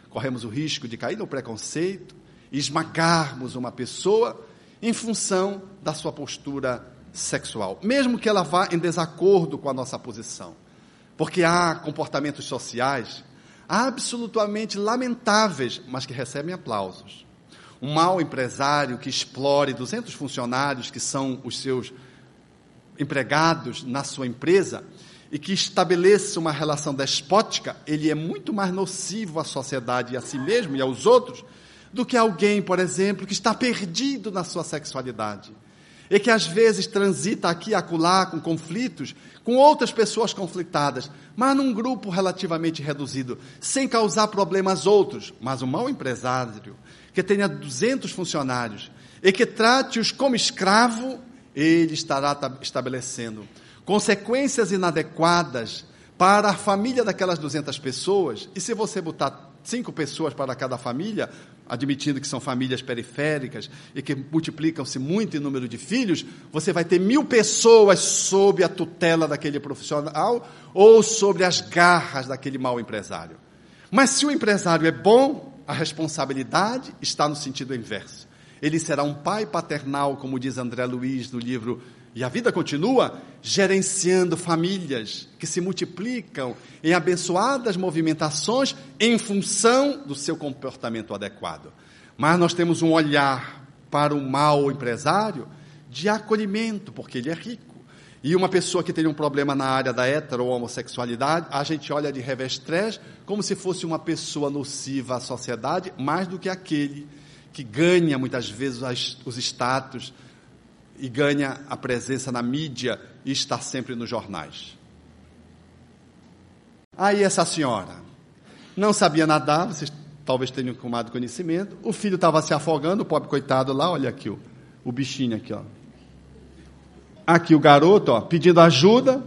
Corremos o risco de cair no preconceito esmagarmos uma pessoa em função da sua postura sexual, mesmo que ela vá em desacordo com a nossa posição. Porque há comportamentos sociais absolutamente lamentáveis, mas que recebem aplausos. Um mau empresário que explore 200 funcionários que são os seus empregados na sua empresa e que estabeleça uma relação despótica, ele é muito mais nocivo à sociedade e a si mesmo e aos outros do que alguém, por exemplo, que está perdido na sua sexualidade e que às vezes transita aqui e acolá com conflitos com outras pessoas conflitadas, mas num grupo relativamente reduzido, sem causar problemas outros, mas um mau empresário que tenha 200 funcionários e que trate-os como escravo, ele estará estabelecendo consequências inadequadas para a família daquelas 200 pessoas, e se você botar cinco pessoas para cada família, admitindo que são famílias periféricas e que multiplicam-se muito em número de filhos, você vai ter mil pessoas sob a tutela daquele profissional ou sobre as garras daquele mau empresário. Mas se o empresário é bom, a responsabilidade está no sentido inverso. Ele será um pai paternal, como diz André Luiz no livro e a vida continua gerenciando famílias que se multiplicam em abençoadas movimentações em função do seu comportamento adequado. Mas nós temos um olhar para o mau empresário de acolhimento, porque ele é rico. E uma pessoa que tem um problema na área da hetero ou homossexualidade, a gente olha de revés como se fosse uma pessoa nociva à sociedade, mais do que aquele que ganha muitas vezes os status e ganha a presença na mídia e está sempre nos jornais. Aí essa senhora, não sabia nadar, vocês talvez tenham tomado conhecimento. O filho estava se afogando, o pobre coitado lá, olha aqui o, o bichinho aqui, ó. Aqui o garoto, ó, pedindo ajuda.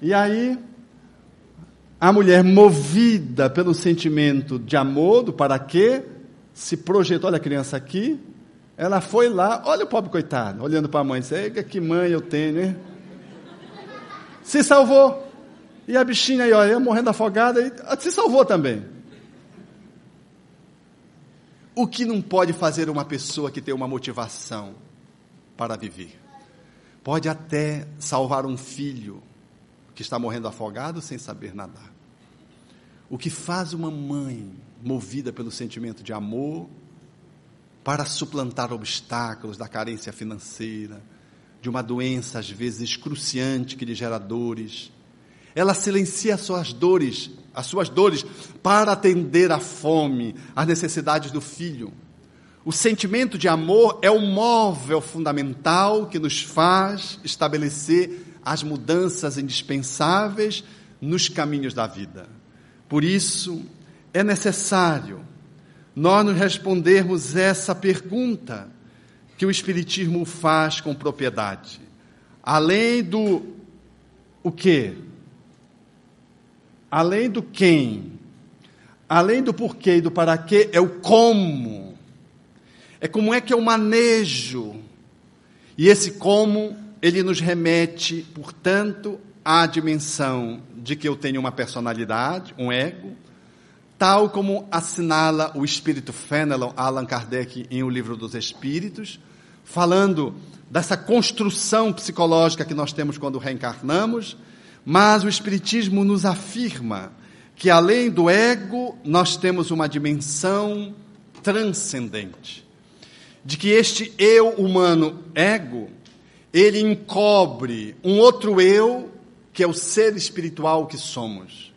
E aí a mulher movida pelo sentimento de amor, do para quê, se projetou, olha a criança aqui, ela foi lá, olha o pobre coitado, olhando para a mãe, disse, que mãe eu tenho, hein? Se salvou. E a bichinha aí, olha, morrendo afogada, e se salvou também. O que não pode fazer uma pessoa que tem uma motivação para viver? Pode até salvar um filho que está morrendo afogado sem saber nadar. O que faz uma mãe movida pelo sentimento de amor para suplantar obstáculos da carência financeira, de uma doença às vezes excruciante que lhe gera dores. Ela silencia as suas dores, as suas dores para atender à fome, às necessidades do filho. O sentimento de amor é o móvel fundamental que nos faz estabelecer as mudanças indispensáveis nos caminhos da vida. Por isso, é necessário nós nos respondermos essa pergunta que o Espiritismo faz com propriedade. Além do o quê? Além do quem, além do porquê e do para quê, é o como. É como é que eu manejo. E esse como, ele nos remete, portanto, à dimensão de que eu tenho uma personalidade, um ego, tal como assinala o espírito Fenelon, Allan Kardec, em O Livro dos Espíritos, falando dessa construção psicológica que nós temos quando reencarnamos, mas o Espiritismo nos afirma que além do ego, nós temos uma dimensão transcendente. De que este eu humano, ego, ele encobre um outro eu, que é o ser espiritual que somos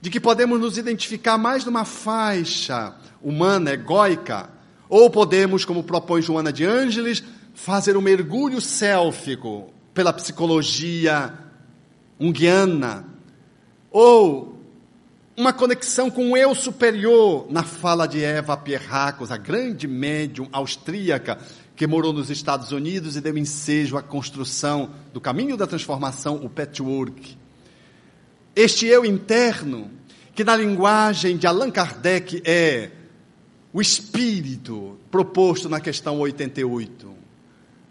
de que podemos nos identificar mais numa faixa humana, egóica, ou podemos, como propõe Joana de Ângeles, fazer um mergulho sélfico pela psicologia unguiana, ou uma conexão com o eu superior na fala de Eva Pierracos, a grande médium austríaca que morou nos Estados Unidos e deu ensejo à construção do caminho da transformação, o patchwork. Este eu interno, que na linguagem de Allan Kardec é o espírito proposto na questão 88.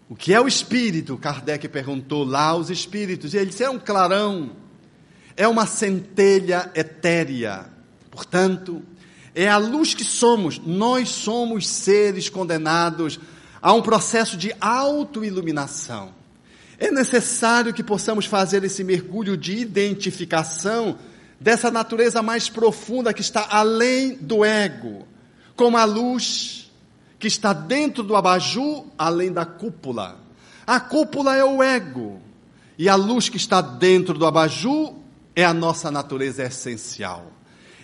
O que é o espírito? Kardec perguntou lá aos espíritos, e ele disse: é um clarão, é uma centelha etérea. Portanto, é a luz que somos. Nós somos seres condenados a um processo de autoiluminação. É necessário que possamos fazer esse mergulho de identificação dessa natureza mais profunda que está além do ego, como a luz que está dentro do abajur, além da cúpula. A cúpula é o ego, e a luz que está dentro do abajur é a nossa natureza essencial.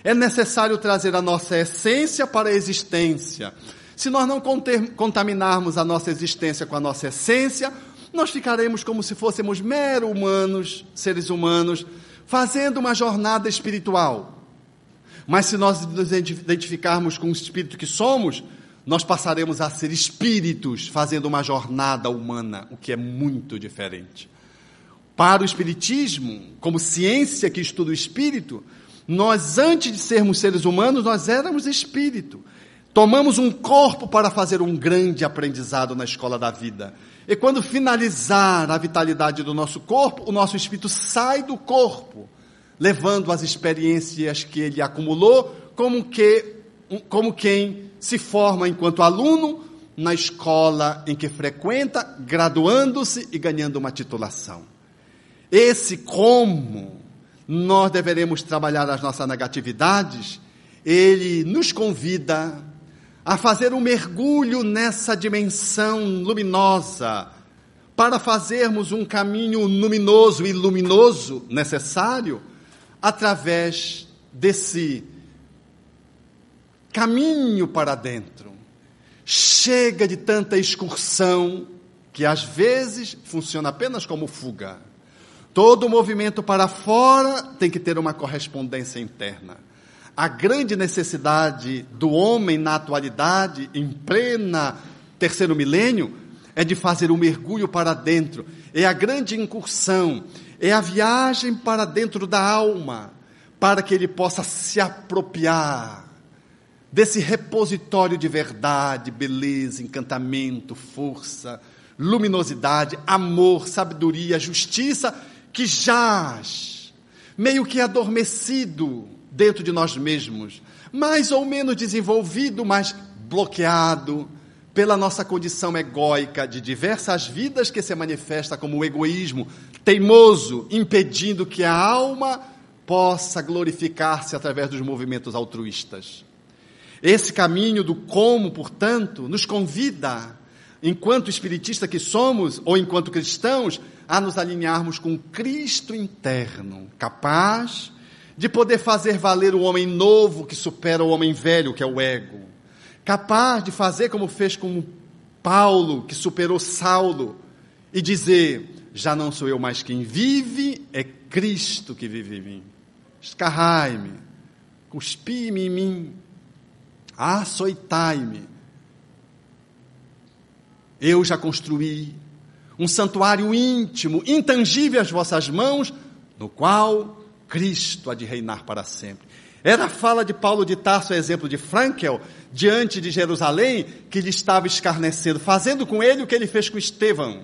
É necessário trazer a nossa essência para a existência. Se nós não contaminarmos a nossa existência com a nossa essência, nós ficaremos como se fôssemos mero humanos, seres humanos, fazendo uma jornada espiritual. Mas se nós nos identificarmos com o espírito que somos, nós passaremos a ser espíritos fazendo uma jornada humana, o que é muito diferente. Para o Espiritismo, como ciência que estuda o espírito, nós, antes de sermos seres humanos, nós éramos espírito. Tomamos um corpo para fazer um grande aprendizado na escola da vida. E quando finalizar a vitalidade do nosso corpo, o nosso espírito sai do corpo, levando as experiências que ele acumulou, como, que, como quem se forma enquanto aluno na escola em que frequenta, graduando-se e ganhando uma titulação. Esse como nós deveremos trabalhar as nossas negatividades, ele nos convida a fazer um mergulho nessa dimensão luminosa, para fazermos um caminho luminoso e luminoso necessário através desse caminho para dentro. Chega de tanta excursão que às vezes funciona apenas como fuga. Todo movimento para fora tem que ter uma correspondência interna. A grande necessidade do homem na atualidade, em plena terceiro milênio, é de fazer um mergulho para dentro. É a grande incursão, é a viagem para dentro da alma, para que ele possa se apropriar desse repositório de verdade, beleza, encantamento, força, luminosidade, amor, sabedoria, justiça, que jaz, meio que adormecido dentro de nós mesmos, mais ou menos desenvolvido, mas bloqueado pela nossa condição egóica de diversas vidas que se manifesta como o egoísmo teimoso, impedindo que a alma possa glorificar-se através dos movimentos altruístas. Esse caminho do como, portanto, nos convida, enquanto espiritista que somos, ou enquanto cristãos, a nos alinharmos com Cristo interno, capaz de poder fazer valer o homem novo que supera o homem velho, que é o ego. Capaz de fazer como fez com Paulo, que superou Saulo, e dizer: Já não sou eu mais quem vive, é Cristo que vive em mim. Escarrai-me, cuspi-me em mim, açoitai-me. Eu já construí um santuário íntimo, intangível às vossas mãos, no qual Cristo há de reinar para sempre. Era a fala de Paulo de Tarso, exemplo de Frankel, diante de Jerusalém, que lhe estava escarnecendo, fazendo com ele o que ele fez com Estevão.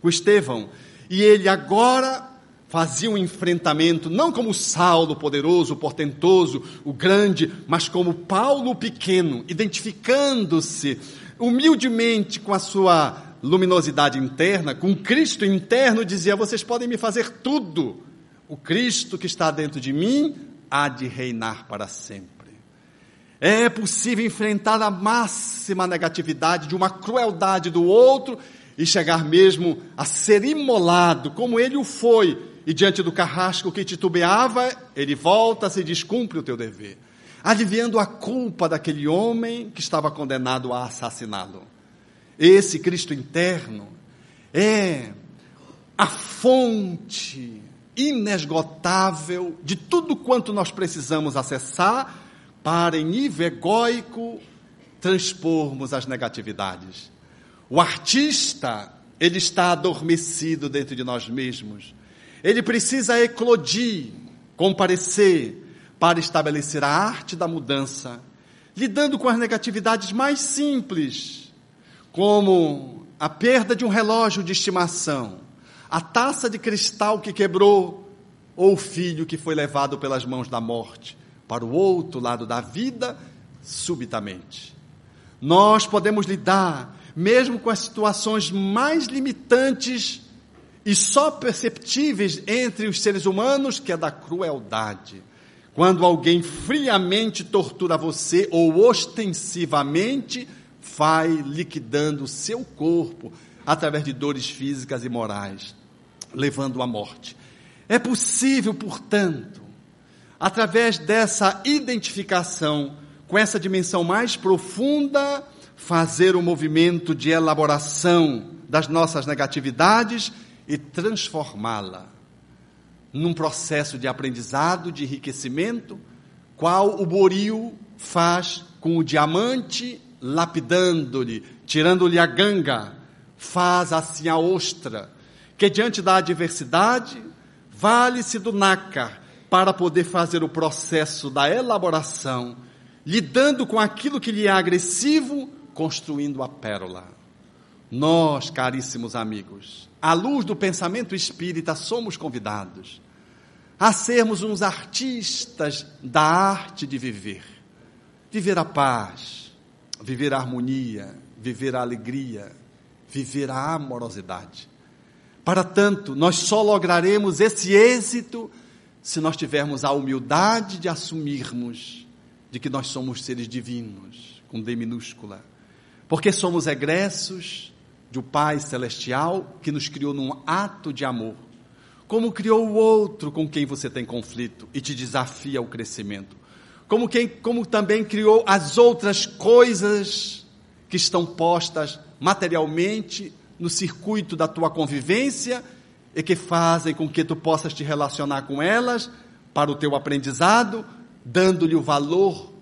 Com Estevão. E ele agora fazia um enfrentamento, não como Saulo poderoso, portentoso, o grande, mas como Paulo o pequeno, identificando-se humildemente com a sua luminosidade interna, com Cristo interno, dizia: Vocês podem me fazer tudo, o Cristo que está dentro de mim há de reinar para sempre. É possível enfrentar a máxima negatividade de uma crueldade do outro e chegar mesmo a ser imolado, como ele o foi, e diante do carrasco que titubeava, ele volta, se descumpre o teu dever, aliviando a culpa daquele homem que estava condenado a assassiná-lo. Esse Cristo interno é a fonte inesgotável de tudo quanto nós precisamos acessar para, em nível egóico, transpormos as negatividades. O artista, ele está adormecido dentro de nós mesmos. Ele precisa eclodir, comparecer, para estabelecer a arte da mudança, lidando com as negatividades mais simples, como a perda de um relógio de estimação, a taça de cristal que quebrou, ou o filho que foi levado pelas mãos da morte para o outro lado da vida subitamente. Nós podemos lidar mesmo com as situações mais limitantes e só perceptíveis entre os seres humanos, que é da crueldade. Quando alguém friamente tortura você ou ostensivamente vai liquidando o seu corpo através de dores físicas e morais levando à morte. É possível, portanto, através dessa identificação com essa dimensão mais profunda, fazer um movimento de elaboração das nossas negatividades e transformá-la num processo de aprendizado, de enriquecimento, qual o boril faz com o diamante, lapidando-lhe, tirando-lhe a ganga, faz assim a ostra, que diante da adversidade, vale-se do nácar para poder fazer o processo da elaboração, lidando com aquilo que lhe é agressivo, construindo a pérola. Nós, caríssimos amigos, à luz do pensamento espírita, somos convidados a sermos uns artistas da arte de viver. Viver a paz, viver a harmonia, viver a alegria, viver a amorosidade. Para tanto, nós só lograremos esse êxito se nós tivermos a humildade de assumirmos de que nós somos seres divinos, com D minúscula, porque somos egressos de um Pai Celestial que nos criou num ato de amor, como criou o outro com quem você tem conflito e te desafia ao crescimento, como, quem, como também criou as outras coisas que estão postas materialmente no circuito da tua convivência e que fazem com que tu possas te relacionar com elas para o teu aprendizado, dando-lhe o valor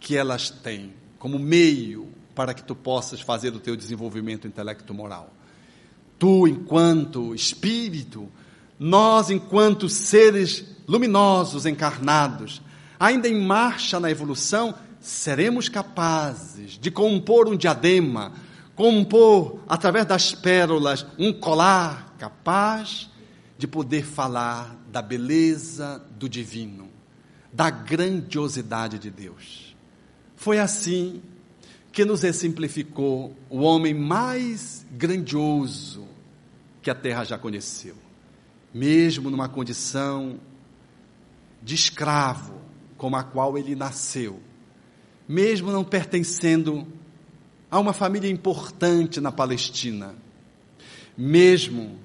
que elas têm, como meio para que tu possas fazer o teu desenvolvimento intelecto-moral. Tu, enquanto espírito, nós, enquanto seres luminosos, encarnados, ainda em marcha na evolução, seremos capazes de compor um diadema, compor, através das pérolas, um colar capaz de poder falar da beleza do divino, da grandiosidade de Deus. Foi assim que nos exemplificou o homem mais grandioso que a terra já conheceu. Mesmo numa condição de escravo, como a qual ele nasceu, mesmo não pertencendo a uma família importante na Palestina, mesmo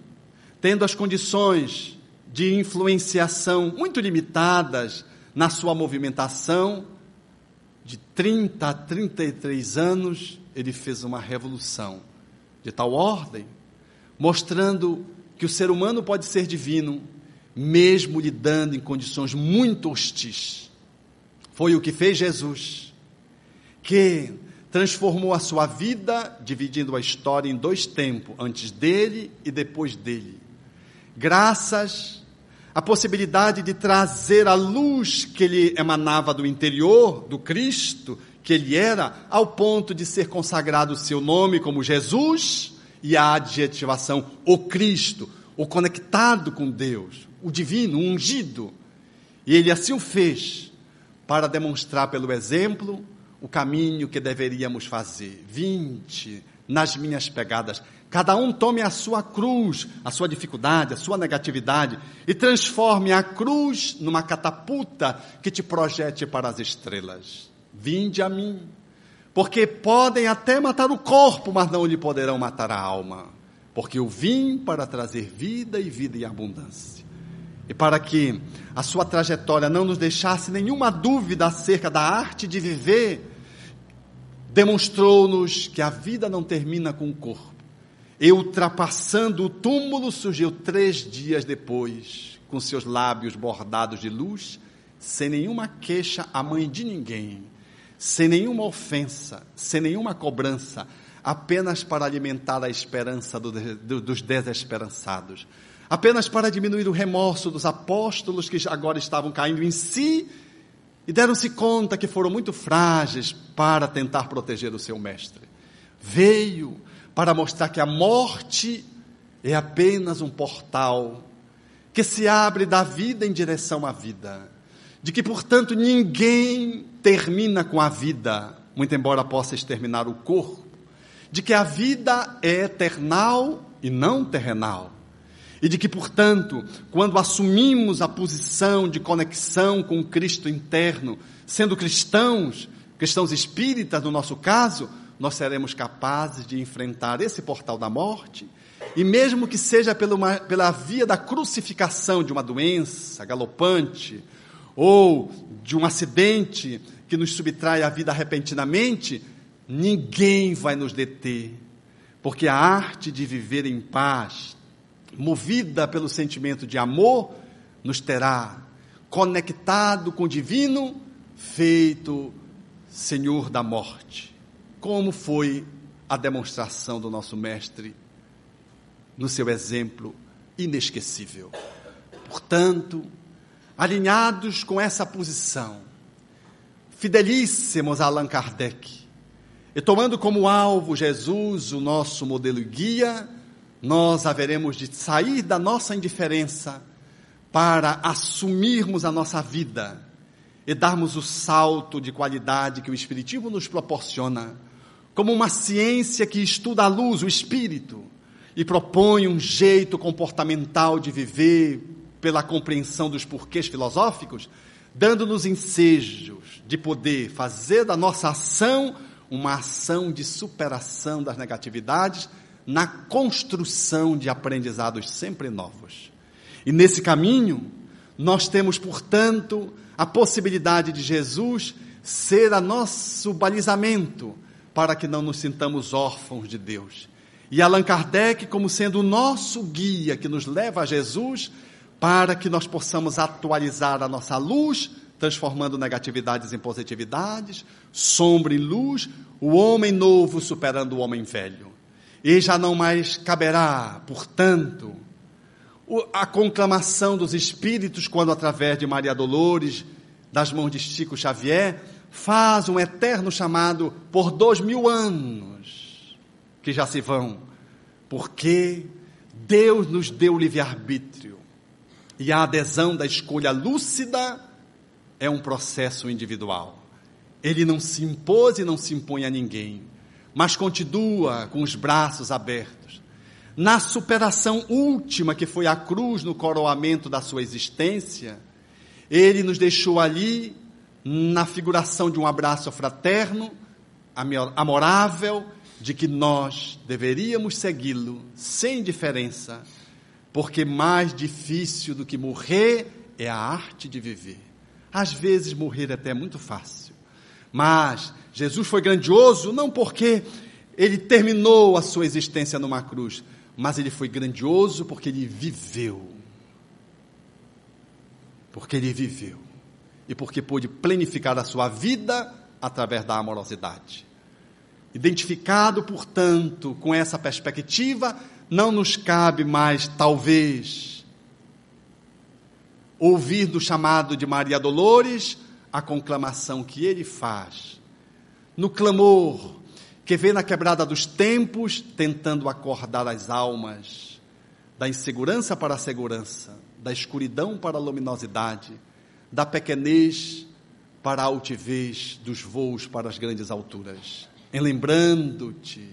tendo as condições de influenciação muito limitadas na sua movimentação, de 30 a 33 anos, ele fez uma revolução de tal ordem, mostrando que o ser humano pode ser divino, mesmo lidando em condições muito hostis. Foi o que fez Jesus, que transformou a sua vida, dividindo a história em dois tempos, antes dele e depois dele graças à possibilidade de trazer a luz que ele emanava do interior do Cristo, que ele era, ao ponto de ser consagrado o seu nome como Jesus e a adjetivação o Cristo, o conectado com Deus, o divino, o ungido. E ele assim o fez para demonstrar pelo exemplo o caminho que deveríamos fazer. Vinte nas minhas pegadas. Cada um tome a sua cruz, a sua dificuldade, a sua negatividade e transforme a cruz numa catapulta que te projete para as estrelas. Vinde a mim, porque podem até matar o corpo, mas não lhe poderão matar a alma, porque eu vim para trazer vida e vida em abundância. E para que a sua trajetória não nos deixasse nenhuma dúvida acerca da arte de viver, demonstrou-nos que a vida não termina com o corpo. E ultrapassando o túmulo, surgiu três dias depois, com seus lábios bordados de luz, sem nenhuma queixa à mãe de ninguém, sem nenhuma ofensa, sem nenhuma cobrança, apenas para alimentar a esperança do, do, dos desesperançados, apenas para diminuir o remorso dos apóstolos que agora estavam caindo em si e deram-se conta que foram muito frágeis para tentar proteger o seu mestre. Veio para mostrar que a morte é apenas um portal que se abre da vida em direção à vida. De que, portanto, ninguém termina com a vida, muito embora possa exterminar o corpo. De que a vida é eternal e não terrenal. E de que, portanto, quando assumimos a posição de conexão com o Cristo interno, sendo cristãos, cristãos espíritas no nosso caso, nós seremos capazes de enfrentar esse portal da morte, e mesmo que seja pela, pela via da crucificação de uma doença galopante, ou de um acidente que nos subtrai a vida repentinamente, ninguém vai nos deter, porque a arte de viver em paz, movida pelo sentimento de amor, nos terá conectado com o divino, feito Senhor da morte como foi a demonstração do nosso Mestre no seu exemplo inesquecível. Portanto, alinhados com essa posição, fidelíssimos a Allan Kardec, e tomando como alvo Jesus, o nosso modelo e guia, nós haveremos de sair da nossa indiferença para assumirmos a nossa vida e darmos o salto de qualidade que o Espiritismo nos proporciona como uma ciência que estuda a luz, o espírito, e propõe um jeito comportamental de viver pela compreensão dos porquês filosóficos, dando-nos ensejos de poder fazer da nossa ação uma ação de superação das negatividades na construção de aprendizados sempre novos. E nesse caminho, nós temos, portanto, a possibilidade de Jesus ser a nosso balizamento, para que não nos sintamos órfãos de Deus. E Allan Kardec como sendo o nosso guia que nos leva a Jesus, para que nós possamos atualizar a nossa luz, transformando negatividades em positividades, sombra em luz, o homem novo superando o homem velho. E já não mais caberá, portanto, a conclamação dos espíritos quando, através de Maria Dolores, das mãos de Chico Xavier, faz um eterno chamado por dois mil anos que já se vão, porque Deus nos deu livre-arbítrio. E a adesão da escolha lúcida é um processo individual. Ele não se impôs e não se impõe a ninguém, mas continua com os braços abertos. Na superação última, que foi a cruz no coroamento da sua existência, ele nos deixou ali, na figuração de um abraço fraterno, amorável, de que nós deveríamos segui-lo sem diferença, porque mais difícil do que morrer é a arte de viver. Às vezes morrer é até muito fácil. Mas Jesus foi grandioso não porque ele terminou a sua existência numa cruz, mas ele foi grandioso porque ele viveu. Porque ele viveu. E porque pôde planificar a sua vida através da amorosidade. Identificado, portanto, com essa perspectiva, não nos cabe mais, talvez, ouvir do chamado de Maria Dolores a conclamação que ele faz, no clamor que vê na quebrada dos tempos, tentando acordar as almas, da insegurança para a segurança, da escuridão para a luminosidade, da pequenez para a altivez, dos voos para as grandes alturas. Em lembrando-te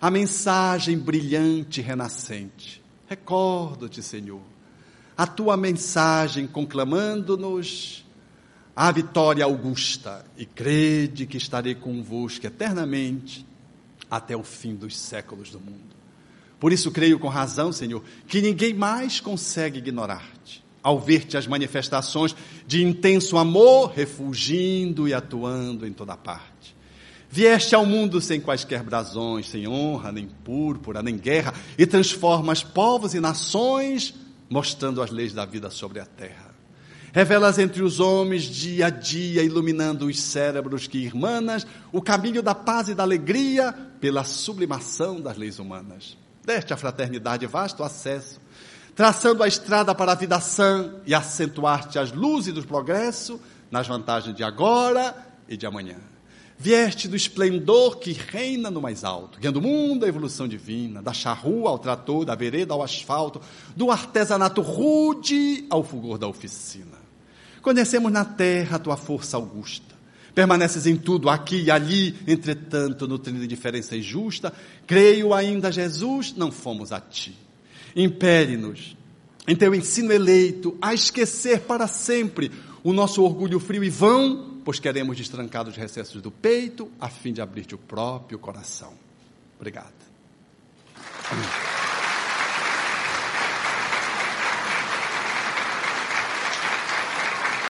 a mensagem brilhante e renascente. Recordo-te, Senhor, a tua mensagem conclamando-nos a vitória augusta e crede que estarei convosco eternamente até o fim dos séculos do mundo. Por isso creio com razão, Senhor, que ninguém mais consegue ignorar-te. Ao ver-te as manifestações de intenso amor, refugindo e atuando em toda parte. Vieste ao mundo sem quaisquer brasões, sem honra, nem púrpura, nem guerra, e transformas povos e nações mostrando as leis da vida sobre a terra. Revelas entre os homens dia a dia, iluminando os cérebros que irmanas, o caminho da paz e da alegria pela sublimação das leis humanas. Deste à fraternidade vasto acesso, traçando a estrada para a vida sã e acentuaste as luzes do progresso nas vantagens de agora e de amanhã. Vieste do esplendor que reina no mais alto, guiando o mundo à evolução divina, da charrua ao trator, da vereda ao asfalto, do artesanato rude ao fulgor da oficina. Conhecemos na terra a tua força augusta. Permaneces em tudo, aqui e ali, entretanto, nutrindo de diferença injusta. Creio ainda, Jesus, não fomos a ti. Impere-nos em teu ensino eleito a esquecer para sempre o nosso orgulho frio e vão pois queremos destrancar os recessos do peito, a fim de abrir-te o próprio coração. Obrigado.